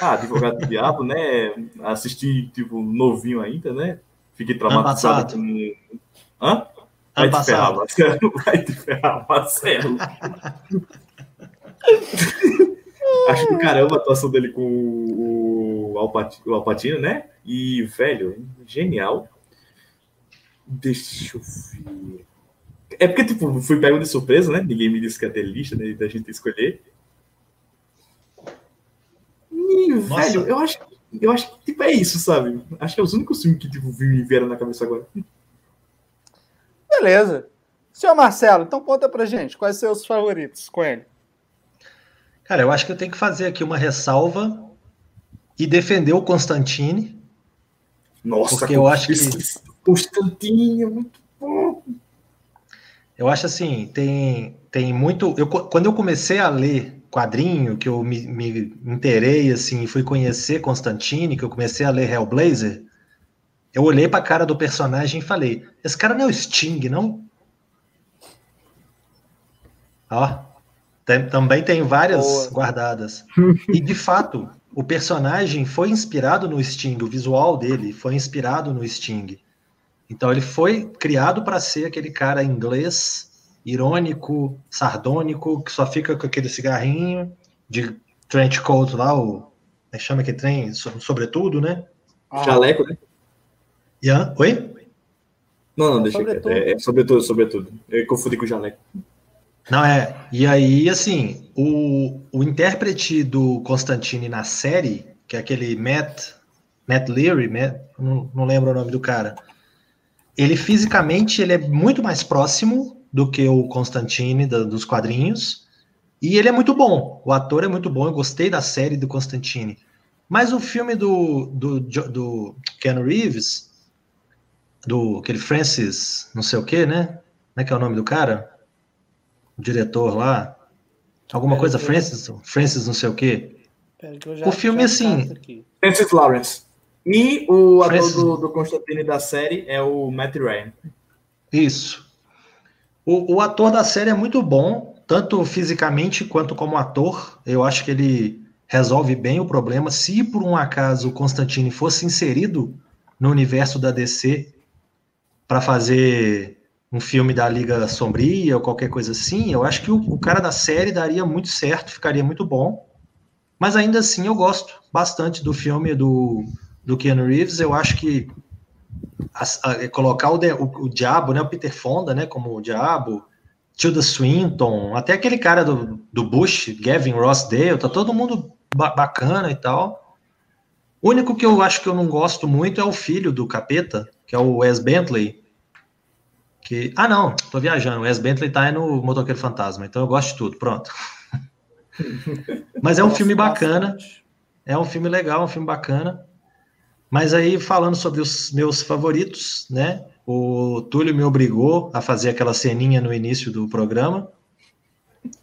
Ah, Advogado do Diabo, né? Assisti, tipo, novinho ainda, né? Fiquei traumatizado com. Hã? Vai Ano te ferrar, passado. Marcelo. Vai te ferrar, Marcelo. Acho do caramba a atuação dele com o Alpati- o Alpatino, né? E, velho, genial. Deixa eu ver. É porque, tipo, fui pego de surpresa, né? Ninguém me disse que ia ter lista, né? Da gente escolher. E, Nossa. velho, eu acho, eu acho que, tipo, é isso, sabe? Acho que é os únicos filmes que, tipo, me vieram na cabeça agora. Beleza. Senhor Marcelo, então conta pra gente, quais são os favoritos com ele? Cara, eu acho que eu tenho que fazer aqui uma ressalva e defender o Constantine. Nossa, porque eu acho que Constantine é muito bom. Eu acho assim, tem, tem muito. Eu, quando eu comecei a ler quadrinho, que eu me, me interei assim, fui conhecer Constantine, que eu comecei a ler Hellblazer, eu olhei para a cara do personagem e falei: esse cara não é o Sting, não? Ó, tem, também tem várias Boa. guardadas. E de fato, o personagem foi inspirado no Sting, o visual dele foi inspirado no Sting. Então ele foi criado para ser aquele cara inglês, irônico, sardônico, que só fica com aquele cigarrinho de trench coat lá, o. Como é chama aquele trem? Sobretudo, né? Ah. Jaleco, né? Ian? Oi? Não, não, deixa sobretudo. É, é sobretudo, sobretudo. Eu confundi com o jaleco. Não, é. E aí, assim, o, o intérprete do Constantine na série, que é aquele Matt, Matt Leary, Matt, não, não lembro o nome do cara, ele fisicamente ele é muito mais próximo do que o Constantine da, dos quadrinhos, e ele é muito bom. O ator é muito bom, eu gostei da série do Constantine. Mas o filme do, do, do Ken Reeves, do aquele Francis, não sei o que, né? Como é que é o nome do cara? o diretor lá. Alguma Pera coisa, que... Francis, Francis não sei o quê. Já, o filme, assim. Francis Lawrence. E o Francis... ator do, do Constantine da série é o Matt Ryan. Isso. O, o ator da série é muito bom, tanto fisicamente quanto como ator. Eu acho que ele resolve bem o problema. Se por um acaso o Constantine fosse inserido no universo da DC para fazer um filme da Liga Sombria ou qualquer coisa assim, eu acho que o, o, cara da série daria muito certo, ficaria muito bom. Mas ainda assim eu gosto bastante do filme do, do Keanu Reeves. Eu acho que a, a, colocar o, o, o, diabo, né, o Peter Fonda, né, como o diabo, Tilda Swinton, até aquele cara do, do Bush, Gavin Rossdale, tá todo mundo ba bacana e tal. O único que eu acho que eu não gosto muito é o filho do capeta, que é o Wes Bentley, que, ah, não, tô viajando. O Wes Bentley tá aí no Motoqueiro Fantasma, então eu gosto de tudo, pronto. Mas é um filme bacana. É um filme legal, um filme bacana. Mas aí, falando sobre os meus favoritos, né? O Túlio me obrigou a fazer aquela ceninha no início do programa.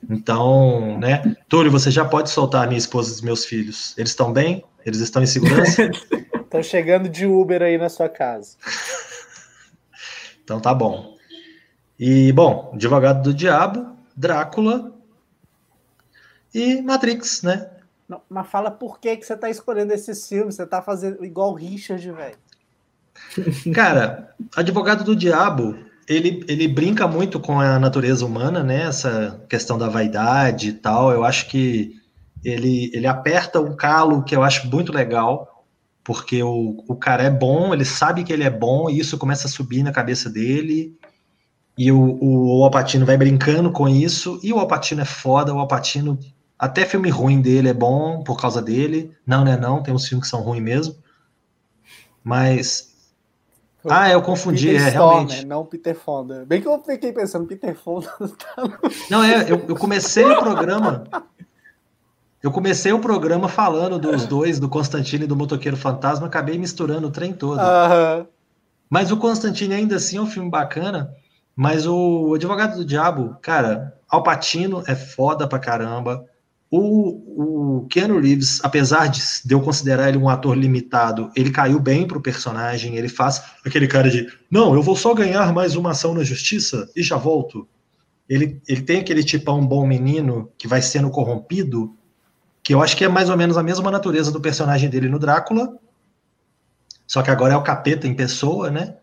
Então, né? Túlio, você já pode soltar a minha esposa e os meus filhos. Eles estão bem? Eles estão em segurança? Estão chegando de Uber aí na sua casa. Então tá bom. E, bom, Advogado do Diabo, Drácula e Matrix, né? Não, mas fala por que, que você tá escolhendo esses filmes, você tá fazendo igual o Richard, velho. Cara, Advogado do Diabo, ele, ele brinca muito com a natureza humana, né? Essa questão da vaidade e tal. Eu acho que ele, ele aperta um calo que eu acho muito legal, porque o, o cara é bom, ele sabe que ele é bom, e isso começa a subir na cabeça dele, e o, o, Alpatino vai brincando com isso, e o Alpatino é foda, o Alpatino, até filme ruim dele é bom por causa dele. Não, né, não, tem uns filmes que são ruins mesmo. Mas. Ah, eu confundi, Peter é, realmente. né? Não Peter Fonda. Bem que eu fiquei pensando, Peter Fonda tá Não, é, eu, eu comecei o programa. Eu comecei o programa falando dos dois, do Constantino e do Motoqueiro Fantasma, acabei misturando o trem todo. Uh -huh. Mas o Constantino ainda assim é um filme bacana. Mas o Advogado do Diabo, cara, Alpatino é foda pra caramba. O, o Keanu Reeves, apesar de, eu considerar ele um ator limitado, ele caiu bem pro personagem. Ele faz aquele cara de: não, eu vou só ganhar mais uma ação na justiça e já volto. Ele, ele tem aquele tipão bom menino que vai sendo corrompido, que eu acho que é mais ou menos a mesma natureza do personagem dele no Drácula. Só que agora é o capeta em pessoa, né?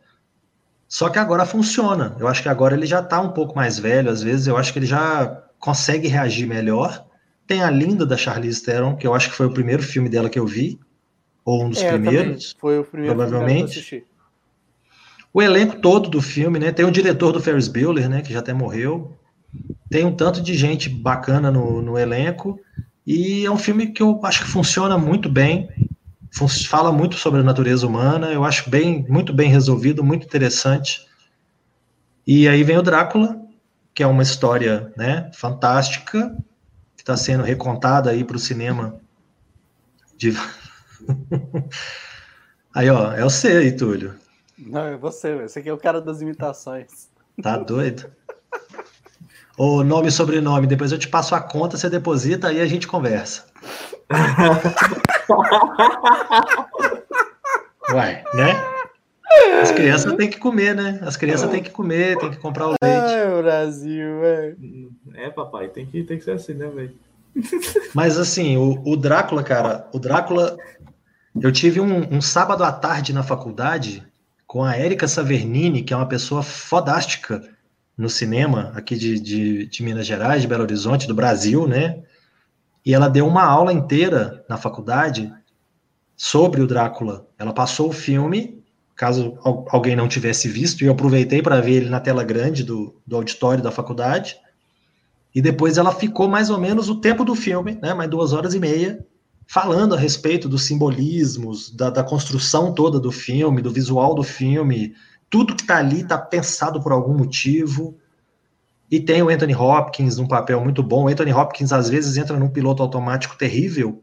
Só que agora funciona. Eu acho que agora ele já está um pouco mais velho, às vezes eu acho que ele já consegue reagir melhor. Tem a linda da Charlize Theron, que eu acho que foi o primeiro filme dela que eu vi, ou um dos é, primeiros. Foi o primeiro provavelmente. O elenco todo do filme, né? Tem o diretor do Ferris Bueller, né? Que já até morreu. Tem um tanto de gente bacana no, no elenco. E é um filme que eu acho que funciona muito bem fala muito sobre a natureza humana, eu acho bem, muito bem resolvido, muito interessante. E aí vem o Drácula, que é uma história, né, fantástica, está sendo recontada aí para o cinema. De... aí, ó, é você aí, Túlio. Não, é você, você que é o cara das imitações. Tá doido? O nome e sobrenome, depois eu te passo a conta, você deposita aí a gente conversa. Uai, né? As crianças têm que comer, né? As crianças têm que comer, têm que comprar o leite. Ai, Brasil, velho. É, papai, tem que, tem que ser assim, né, velho? Mas assim, o, o, Drácula, cara, o Drácula. Eu tive um, um sábado à tarde na faculdade com a Érica Savernini, que é uma pessoa fodástica no cinema aqui de, de, de Minas Gerais, de Belo Horizonte, do Brasil, né? E ela deu uma aula inteira na faculdade sobre o Drácula. Ela passou o filme, caso alguém não tivesse visto, e eu aproveitei para ver ele na tela grande do, do auditório da faculdade. E depois ela ficou mais ou menos o tempo do filme, né, mais duas horas e meia, falando a respeito dos simbolismos, da, da construção toda do filme, do visual do filme. Tudo que está ali está pensado por algum motivo. E tem o Anthony Hopkins num papel muito bom. O Anthony Hopkins às vezes entra num piloto automático terrível,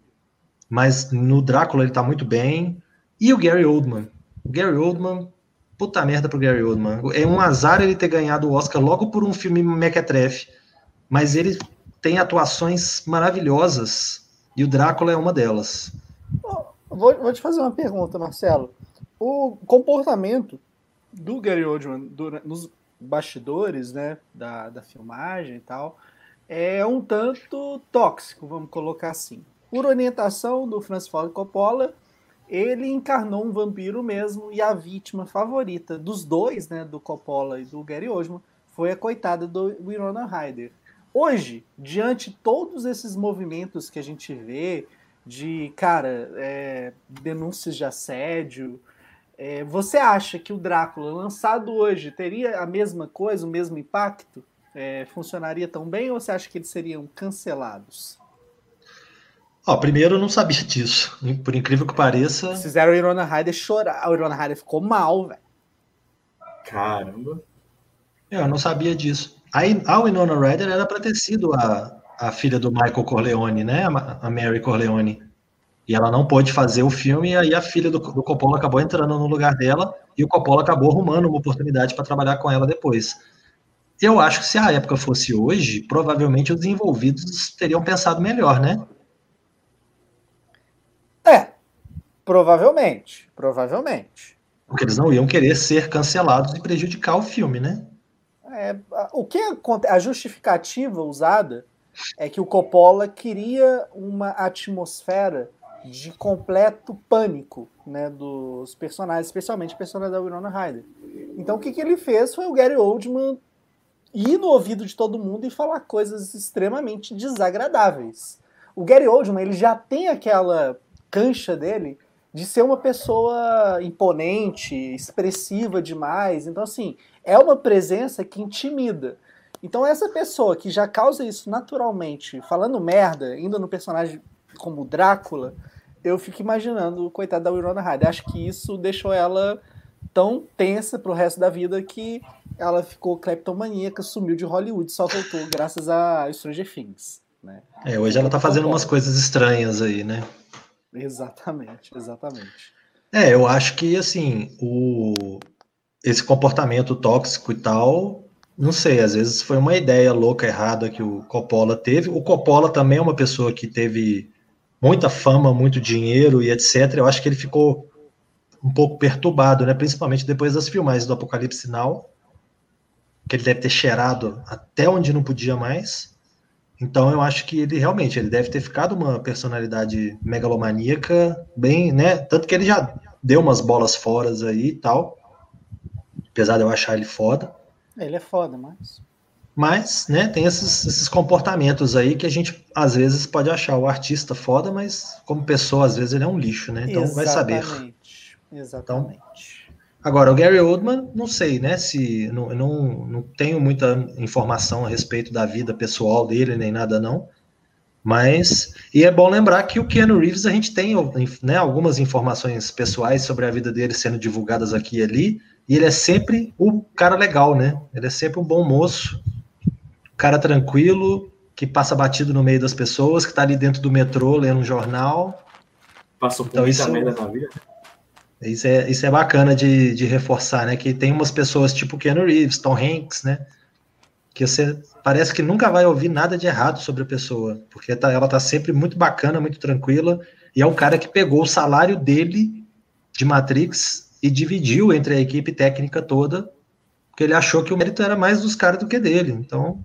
mas no Drácula ele está muito bem. E o Gary Oldman. O Gary Oldman, puta merda pro Gary Oldman. É um azar ele ter ganhado o Oscar logo por um filme mequetrefe mas ele tem atuações maravilhosas e o Drácula é uma delas. Vou, vou te fazer uma pergunta, Marcelo. O comportamento do Gary Oldman nos bastidores né, da, da filmagem e tal é um tanto tóxico, vamos colocar assim. Por orientação do Francis Ford Coppola, ele encarnou um vampiro mesmo e a vítima favorita dos dois, né, do Coppola e do Gary Oldman, foi a coitada do Winona Ryder. Hoje, diante de todos esses movimentos que a gente vê, de, cara, é, denúncias de assédio, é, você acha que o Drácula, lançado hoje, teria a mesma coisa, o mesmo impacto? É, funcionaria tão bem ou você acha que eles seriam cancelados? Ó, primeiro eu não sabia disso. Por incrível que pareça. Fizeram a Irona Ryder chorar. A Irona Ryder ficou mal, velho. Caramba. Eu não sabia disso. A, Winona Ryder era para ter sido a, a filha do Michael Corleone, né? A Mary Corleone. E ela não pôde fazer o filme, e aí a filha do, do Coppola acabou entrando no lugar dela, e o Coppola acabou arrumando uma oportunidade para trabalhar com ela depois. Eu acho que se a época fosse hoje, provavelmente os envolvidos teriam pensado melhor, né? É, provavelmente, provavelmente. Porque eles não iam querer ser cancelados e prejudicar o filme, né? É, o que a justificativa usada é que o Coppola queria uma atmosfera de completo pânico né, dos personagens, especialmente o personagem da Winona Ryder. Então o que, que ele fez foi o Gary Oldman ir no ouvido de todo mundo e falar coisas extremamente desagradáveis. O Gary Oldman ele já tem aquela cancha dele de ser uma pessoa imponente, expressiva demais. Então, assim, é uma presença que intimida. Então, essa pessoa que já causa isso naturalmente, falando merda, indo no personagem como Drácula, eu fico imaginando o coitado da Winona Ryder. Acho que isso deixou ela tão tensa pro resto da vida que ela ficou cleptomaníaca, sumiu de Hollywood, só voltou graças a Stranger Things. Né? É, hoje ela tá fazendo umas coisas estranhas aí, né? Exatamente, exatamente. É, eu acho que assim, o esse comportamento tóxico e tal, não sei, às vezes foi uma ideia louca, errada que o Coppola teve. O Coppola também é uma pessoa que teve muita fama, muito dinheiro e etc. Eu acho que ele ficou um pouco perturbado, né? Principalmente depois das filmagens do Apocalipse Now, que ele deve ter cheirado até onde não podia mais. Então eu acho que ele realmente ele deve ter ficado uma personalidade megalomaníaca, bem, né? Tanto que ele já deu umas bolas fora aí e tal. Apesar de eu achar ele foda. Ele é foda, mas. Mas, né, tem esses, esses comportamentos aí que a gente às vezes pode achar o artista foda, mas como pessoa, às vezes ele é um lixo, né? Então Exatamente. vai saber. Exatamente. Então, agora, o Gary Oldman, não sei, né? Se não, não, não tenho muita informação a respeito da vida pessoal dele, nem nada, não. Mas, e é bom lembrar que o Keanu Reeves, a gente tem né, algumas informações pessoais sobre a vida dele sendo divulgadas aqui e ali, e ele é sempre o cara legal, né? Ele é sempre um bom moço, cara tranquilo, que passa batido no meio das pessoas, que está ali dentro do metrô lendo um jornal. Passou por então, isso, merda na vida. Isso é, isso é bacana de, de reforçar, né? Que tem umas pessoas tipo Keanu Reeves, Tom Hanks, né? Que você parece que nunca vai ouvir nada de errado sobre a pessoa, porque tá, ela tá sempre muito bacana, muito tranquila, e é o cara que pegou o salário dele de Matrix e dividiu entre a equipe técnica toda, porque ele achou que o mérito era mais dos caras do que dele. Então,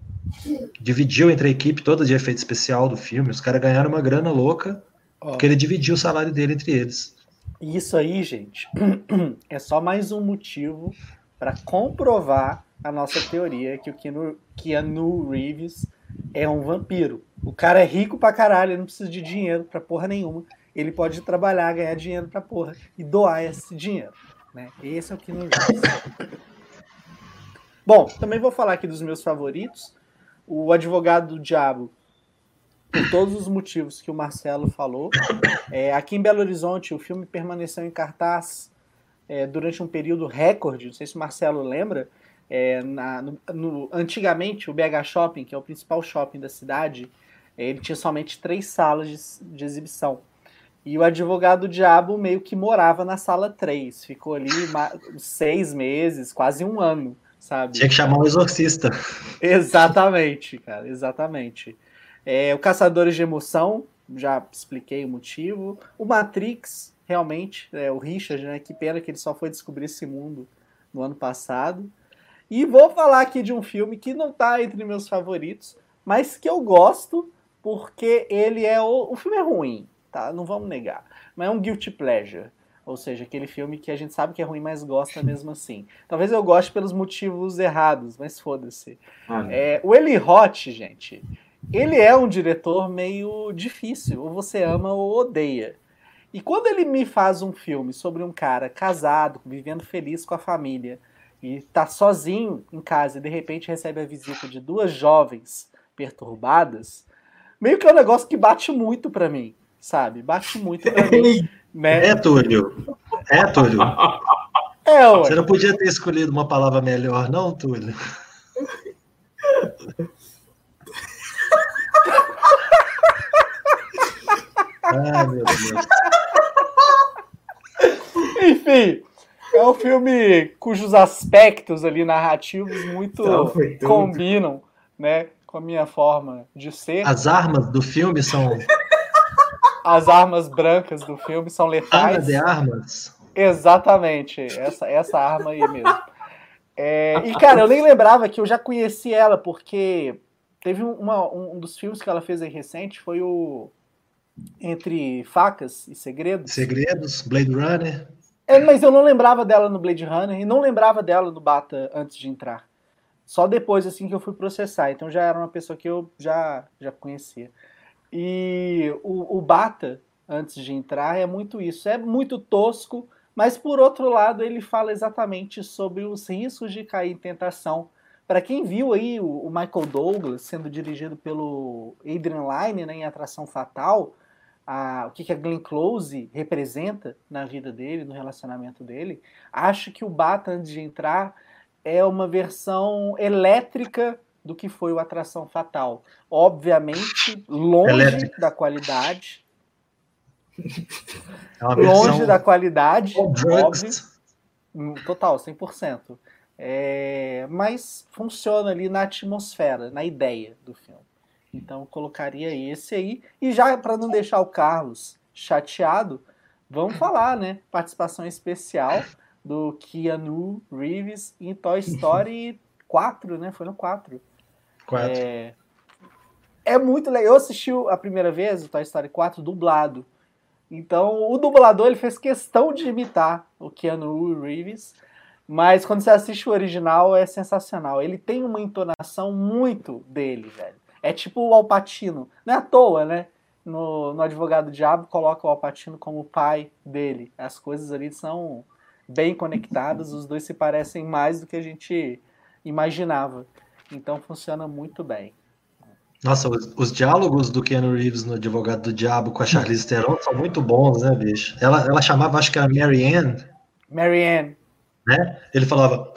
dividiu entre a equipe toda de efeito especial do filme. Os caras ganharam uma grana louca, porque ele dividiu o salário dele entre eles. Isso aí, gente, é só mais um motivo para comprovar a nossa teoria que o Keanu, Keanu Reeves é um vampiro. O cara é rico pra caralho, ele não precisa de dinheiro pra porra nenhuma. Ele pode trabalhar, ganhar dinheiro pra porra e doar esse dinheiro. Né? Esse é o Keanu Reeves. Bom, também vou falar aqui dos meus favoritos. O Advogado do Diabo, por todos os motivos que o Marcelo falou. É, aqui em Belo Horizonte, o filme permaneceu em cartaz é, durante um período recorde. Não sei se o Marcelo lembra. É, na, no, no, antigamente, o BH Shopping, que é o principal shopping da cidade, é, ele tinha somente três salas de, de exibição. E o advogado do diabo meio que morava na sala 3. Ficou ali seis meses, quase um ano sabe? Tinha que chamar um exorcista. Exatamente, cara, exatamente. É, o Caçadores de Emoção, já expliquei o motivo. O Matrix, realmente, é, o Richard, né? Que pena que ele só foi descobrir esse mundo no ano passado. E vou falar aqui de um filme que não tá entre meus favoritos, mas que eu gosto, porque ele é o. O filme é ruim, tá? Não vamos negar. Mas é um guilty pleasure. Ou seja, aquele filme que a gente sabe que é ruim, mas gosta mesmo assim. Talvez eu goste pelos motivos errados, mas foda-se. Ah, é, o Eli Roth, gente, ele é um diretor meio difícil. Ou você ama ou odeia. E quando ele me faz um filme sobre um cara casado, vivendo feliz com a família, e tá sozinho em casa e de repente recebe a visita de duas jovens perturbadas, meio que é um negócio que bate muito pra mim, sabe? Bate muito pra mim. Né? É, Túlio. É, Túlio. É, Você não podia ter escolhido uma palavra melhor, não, Túlio? Ai, meu Deus. Enfim, é um filme cujos aspectos ali narrativos muito combinam, né, com a minha forma de ser. As armas do filme são as armas brancas do filme são letais. Arma de armas. Exatamente, essa, essa arma aí mesmo. É, e, cara, eu nem lembrava que eu já conheci ela, porque teve uma, um dos filmes que ela fez aí recente, foi o Entre Facas e Segredos. Segredos, Blade Runner. É, mas eu não lembrava dela no Blade Runner e não lembrava dela no Bata antes de entrar. Só depois, assim, que eu fui processar. Então já era uma pessoa que eu já, já conhecia. E o, o Bata, antes de entrar, é muito isso. É muito tosco, mas por outro lado, ele fala exatamente sobre os riscos de cair em tentação. Para quem viu aí o, Michael Douglas sendo dirigido pelo Adrian Lyne né, em Atração Fatal, a, o que, que a Glenn Close representa na vida dele, no relacionamento dele, acho que o Bata, antes de entrar, é uma versão elétrica do que foi o Atração Fatal. Obviamente, longe Elétrica. da qualidade. É longe da qualidade, óbvio. Hum, total, 100%. É, mas funciona ali na atmosfera, na ideia do filme. Então colocaria esse aí. E já para não deixar o Carlos chateado, vamos falar, né? Participação especial do Keanu Reeves em Toy Story 4, né? Foi no 4. Quatro. É, é muito legal. Eu assisti a primeira vez o Toy Story 4 dublado. Então, o dublador ele fez questão de imitar o Keanu Reeves, mas quando você assiste o original é sensacional. Ele tem uma entonação muito dele, velho. É tipo o Alpatino. Não é à toa, né? No, no Advogado Diabo coloca o Alpatino como pai dele. As coisas ali são bem conectadas, os dois se parecem mais do que a gente imaginava. Então funciona muito bem. Nossa, os, os, diálogos do Keanu Reeves no Advogado do Diabo com a Charlize Theron são muito bons, né, bicho? Ela, ela chamava, acho que era Marianne Marianne Né? Ele falava,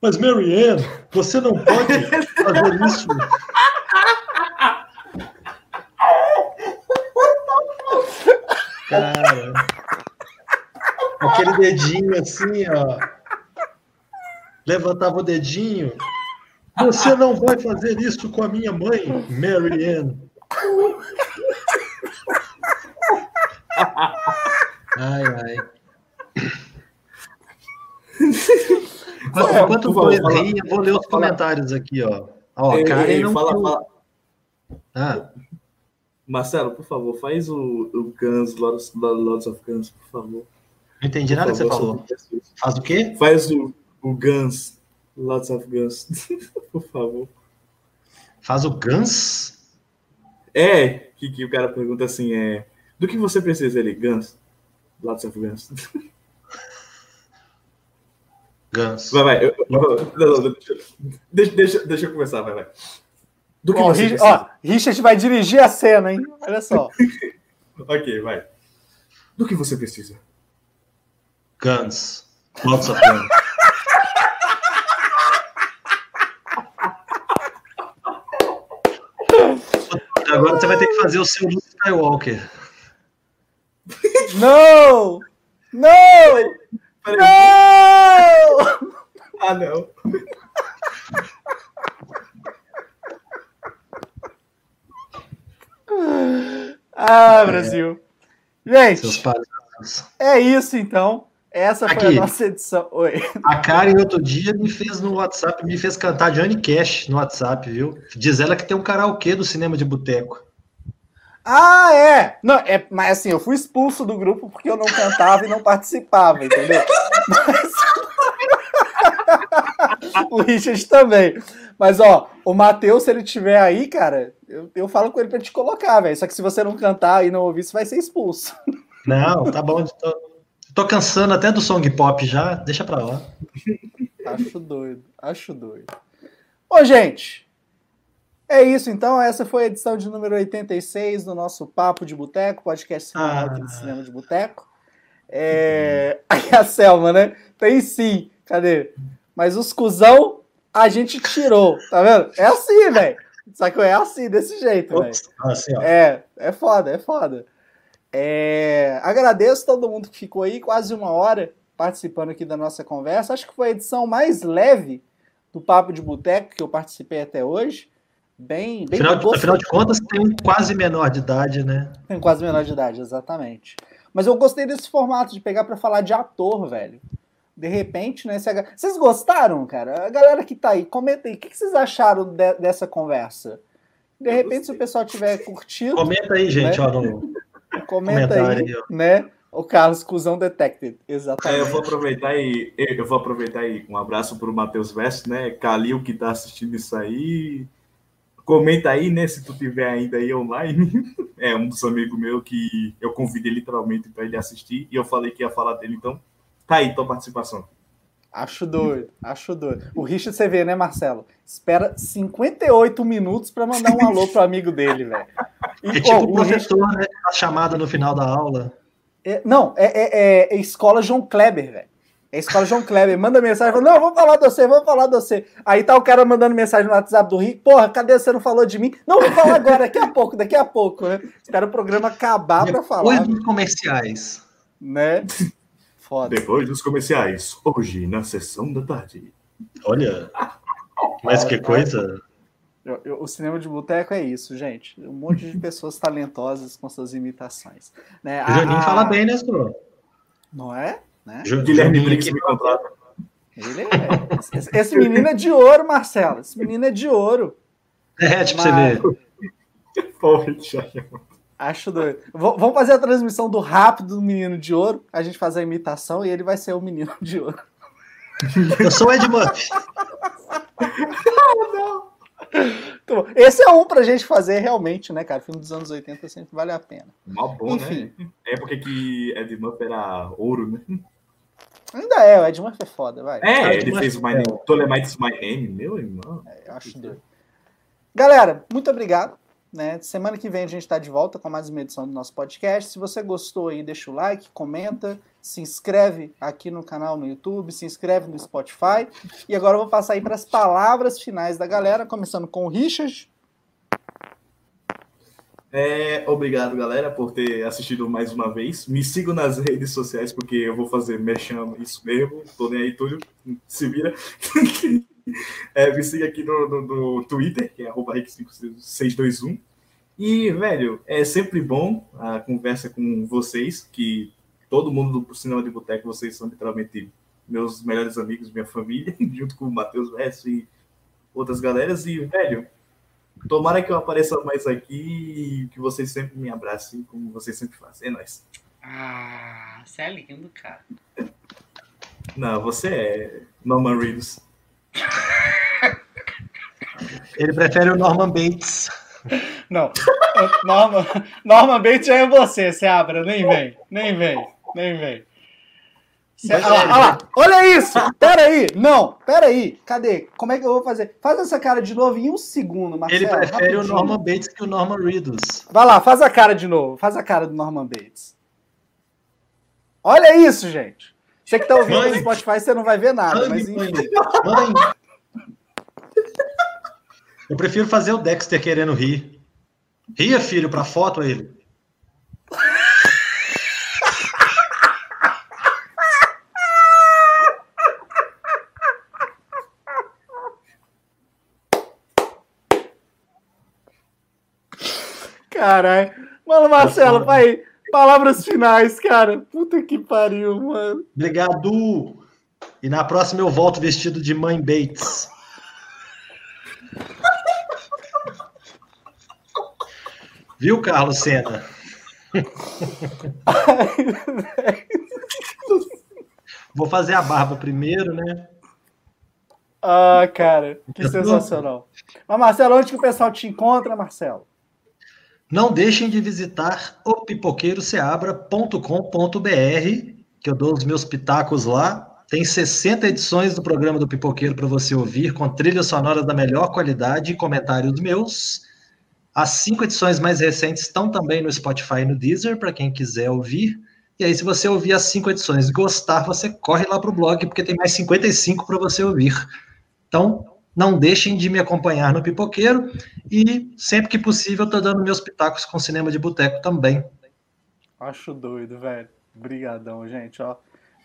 mas Marianne você não pode fazer isso. Cara, aquele dedinho assim, ó. Levantava o dedinho. Você não vai fazer isso com a minha mãe, Mary Ann. Ai, ai. Enquanto o dois ri, eu vou ler os comentários aqui, ó. Ó, Ei, Karen ei, não fala, fala. Ah, Marcelo, por favor, faz o, o Guns, Lords, Lords of Guns, por favor. não entendi nada que você favor, falou. Faz o quê? Faz o, o Guns, Lots of Guns, por favor. Faz o Guns? É, que, que o cara pergunta assim, é... Do que você precisa ele? Guns? Lots of Guns. Guns. Vai, vai. Eu, eu- não, não, deixa, deixa, deixa eu começar, vai, vai. Do que você Rich- precisa? ó, Richard vai dirigir a cena, hein? Olha só. Ok, vai. Do que você precisa? Guns. Lots of guns. Agora você vai ter que fazer o seu Luke Skywalker. Não! Não! Peraí. Não! Ah, não. Ah, Brasil. Seus Gente, pais. é isso então. Essa foi Aqui. a nossa edição. Oi. A Karen outro dia me fez no WhatsApp, me fez cantar Johnny Cash no WhatsApp, viu? Diz ela que tem um karaokê do cinema de boteco. Ah, é! Não, é, mas assim, eu fui expulso do grupo porque eu não cantava e não participava, entendeu? Mas- o Richard também. Mas, ó, o Matheus, se ele tiver aí, cara, eu, eu falo com ele pra te colocar, velho. Só que se você não cantar e não ouvir, você vai ser expulso. Não, tá bom. Tô, tô cansando até do song pop já, deixa pra lá. Acho doido, acho doido. Bom, gente, é isso então. Essa foi a edição de número 86 do nosso Papo de Boteco, podcast semanal Ah. Cinema de Boteco. É... Aí a Selma, né? Tem sim, cadê? Mas os cuzão a gente tirou, tá vendo? É assim, velho. Só que é assim, desse jeito, velho. Assim. É, é foda, é foda. É, agradeço todo mundo que ficou aí, quase uma hora participando aqui da nossa conversa. Acho que foi a edição mais leve do Papo de Boteco que eu participei até hoje. Bem, bem Afinal, de- afinal de contas, tem um quase menor de idade, né? Tem quase menor de idade, exatamente. Mas eu gostei desse formato de pegar pra falar de ator, velho. De repente, né? se Vocês gostaram, cara? A galera que tá aí, comenta aí. O que vocês acharam de- dessa conversa? De repente, se o pessoal tiver curtido, Comenta aí, gente, Né? ó, no, comenta aí, né? O Carlos Cusão Detected. É, Exatamente. eu vou aproveitar e eu vou aproveitar aí um abraço para o Matheus Veste, né? Calil que tá assistindo isso aí. Comenta aí, né? Se tu tiver ainda aí online. É um dos amigos meus que eu convidei literalmente para ele assistir e eu falei que ia falar dele, então tá aí tua participação. Acho doido, acho doido. O Richard, você vê, né, Marcelo? Espera 58 minutos pra mandar um alô pro amigo dele, velho. É tipo ó, o o Richard- professor, né? A chamada no final da aula. é- não, é, é, é- é escola João Kleber, velho. É escola João Kleber. Manda mensagem, fala, não, vamos falar de você, vamos falar de você. Aí tá o cara mandando mensagem no WhatsApp do Rick, porra, cadê você não falou de mim? Não, vou falar agora, daqui a pouco, daqui a pouco, né? Espera o programa acabar pra falar, Depois dos comerciais. né? Foda. Depois dos comerciais, hoje na sessão da tarde. Olha, mas que coisa. Eu- eu- o cinema de boteco é isso, gente. Um monte de pessoas talentosas com suas imitações. Né? Juninho A- a- fala bem, né, senhor? Não é? Né? Guilherme Juninho Briggs me contrata. Ele é. Esse, esse menino é de ouro, Marcelo. Esse menino é de ouro. É, tipo, Mas- você vê. Thiago. Acho doido. V- vamos fazer a transmissão do rápido do menino de ouro. A gente faz a imitação e ele vai ser o menino de ouro. Eu sou o Ed Murphy. Então, esse é um pra gente fazer realmente, né, cara? Filme dos anos 80 sempre vale a pena. Mó bom, Enfim. né? Época que Ed Murphy era ouro, né? Ainda é, o Ed Murphy é foda, vai. É, Ah, ele mas- fez o My Name, Tolemite's My Name, meu irmão. Eu acho doido. Galera, muito obrigado. Né? Semana que vem a gente está de volta com mais uma edição do nosso podcast. Se você gostou aí, deixa o like, comenta, se inscreve aqui no canal no YouTube, se inscreve no Spotify. E agora eu vou passar aí para as palavras finais da galera, começando com o Richard. É, obrigado, galera, por ter assistido mais uma vez. Me sigam nas redes sociais, porque eu vou fazer merchan isso mesmo. Tô nem aí, Túlio. Se vira. é, me siga aqui no, no, no Twitter, que é rick621. E, velho, é sempre bom a conversa com vocês, que todo mundo do Cinema de Boteco, vocês são literalmente meus melhores amigos, minha família, junto com o Matheus Verso e outras galeras. E, velho, tomara que eu apareça mais aqui e que vocês sempre me abracem, como vocês sempre fazem. É nóis. Ah, você é lindo, cara. Não, você é Norman Reedus. Ele prefere o Norman Bates. Não, Norman, Norman Bates é você, Seabra. Nem vem, nem vem, nem vem. Cê, olha, lá, olha, lá, olha isso! Pera aí! Não, pera aí! Cadê? Como é que eu vou fazer? Faz essa cara de novo em um segundo, Marcelo. Ele prefere rapidinho. o Norman Bates que o Norman Reedus. Vai lá, faz a cara de novo. Faz a cara do Norman Bates. Olha isso, gente! Você que tá ouvindo mãe. no Spotify, você não vai ver nada, mãe, mas enfim. Mãe. Eu prefiro fazer o Dexter querendo rir. Ria, filho, pra foto ele. Caralho. Mano, Marcelo, pai, palavras finais, cara. Puta que pariu, mano. Obrigado. E na próxima eu volto vestido de mãe Bates. Viu, Carlos Senna? Vou fazer a barba primeiro, né? Ah, cara, que sensacional. Mas, Marcelo, onde que o pessoal te encontra, Marcelo? Não deixem de visitar o pipoqueiroceabra.com.br, que eu dou os meus pitacos lá. Tem 60 edições do programa do Pipoqueiro para você ouvir, com trilhas sonoras da melhor qualidade e comentários meus. As cinco edições mais recentes estão também no Spotify e no Deezer, para quem quiser ouvir. E aí, se você ouvir as cinco edições e gostar, você corre lá para o blog, porque tem mais 55 para você ouvir. Então, não deixem de me acompanhar no Pipoqueiro e sempre que possível tô dando meus pitacos com cinema de boteco também. Acho doido, velho. Obrigadão, gente, ó.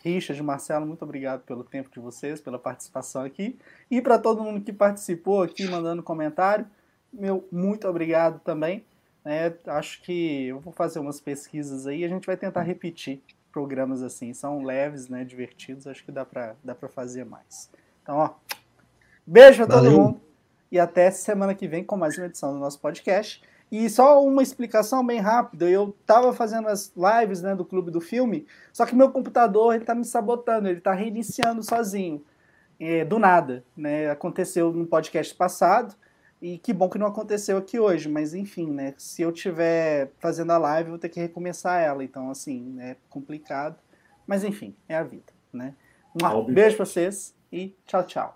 Richard, Marcelo, muito obrigado pelo tempo de vocês, pela participação aqui. E para todo mundo que participou aqui, mandando comentário, meu muito obrigado também. É, acho que eu vou fazer umas pesquisas aí, a gente vai tentar repetir programas assim. São leves, né, divertidos, acho que dá para dá fazer mais. Então, ó, Beijo pra todo mundo. E até semana que vem com mais uma edição do nosso podcast. E só uma explicação bem rápida. Eu tava fazendo as lives né, do Clube do Filme, só que meu computador ele tá me sabotando, ele tá reiniciando sozinho. É, do nada. Né? Aconteceu no podcast passado. E que bom que não aconteceu aqui hoje, mas enfim, né? Se eu tiver fazendo a live, eu vou ter que recomeçar ela. Então, assim, é complicado. Mas enfim, é a vida, né? Um beijo pra vocês e tchau, tchau.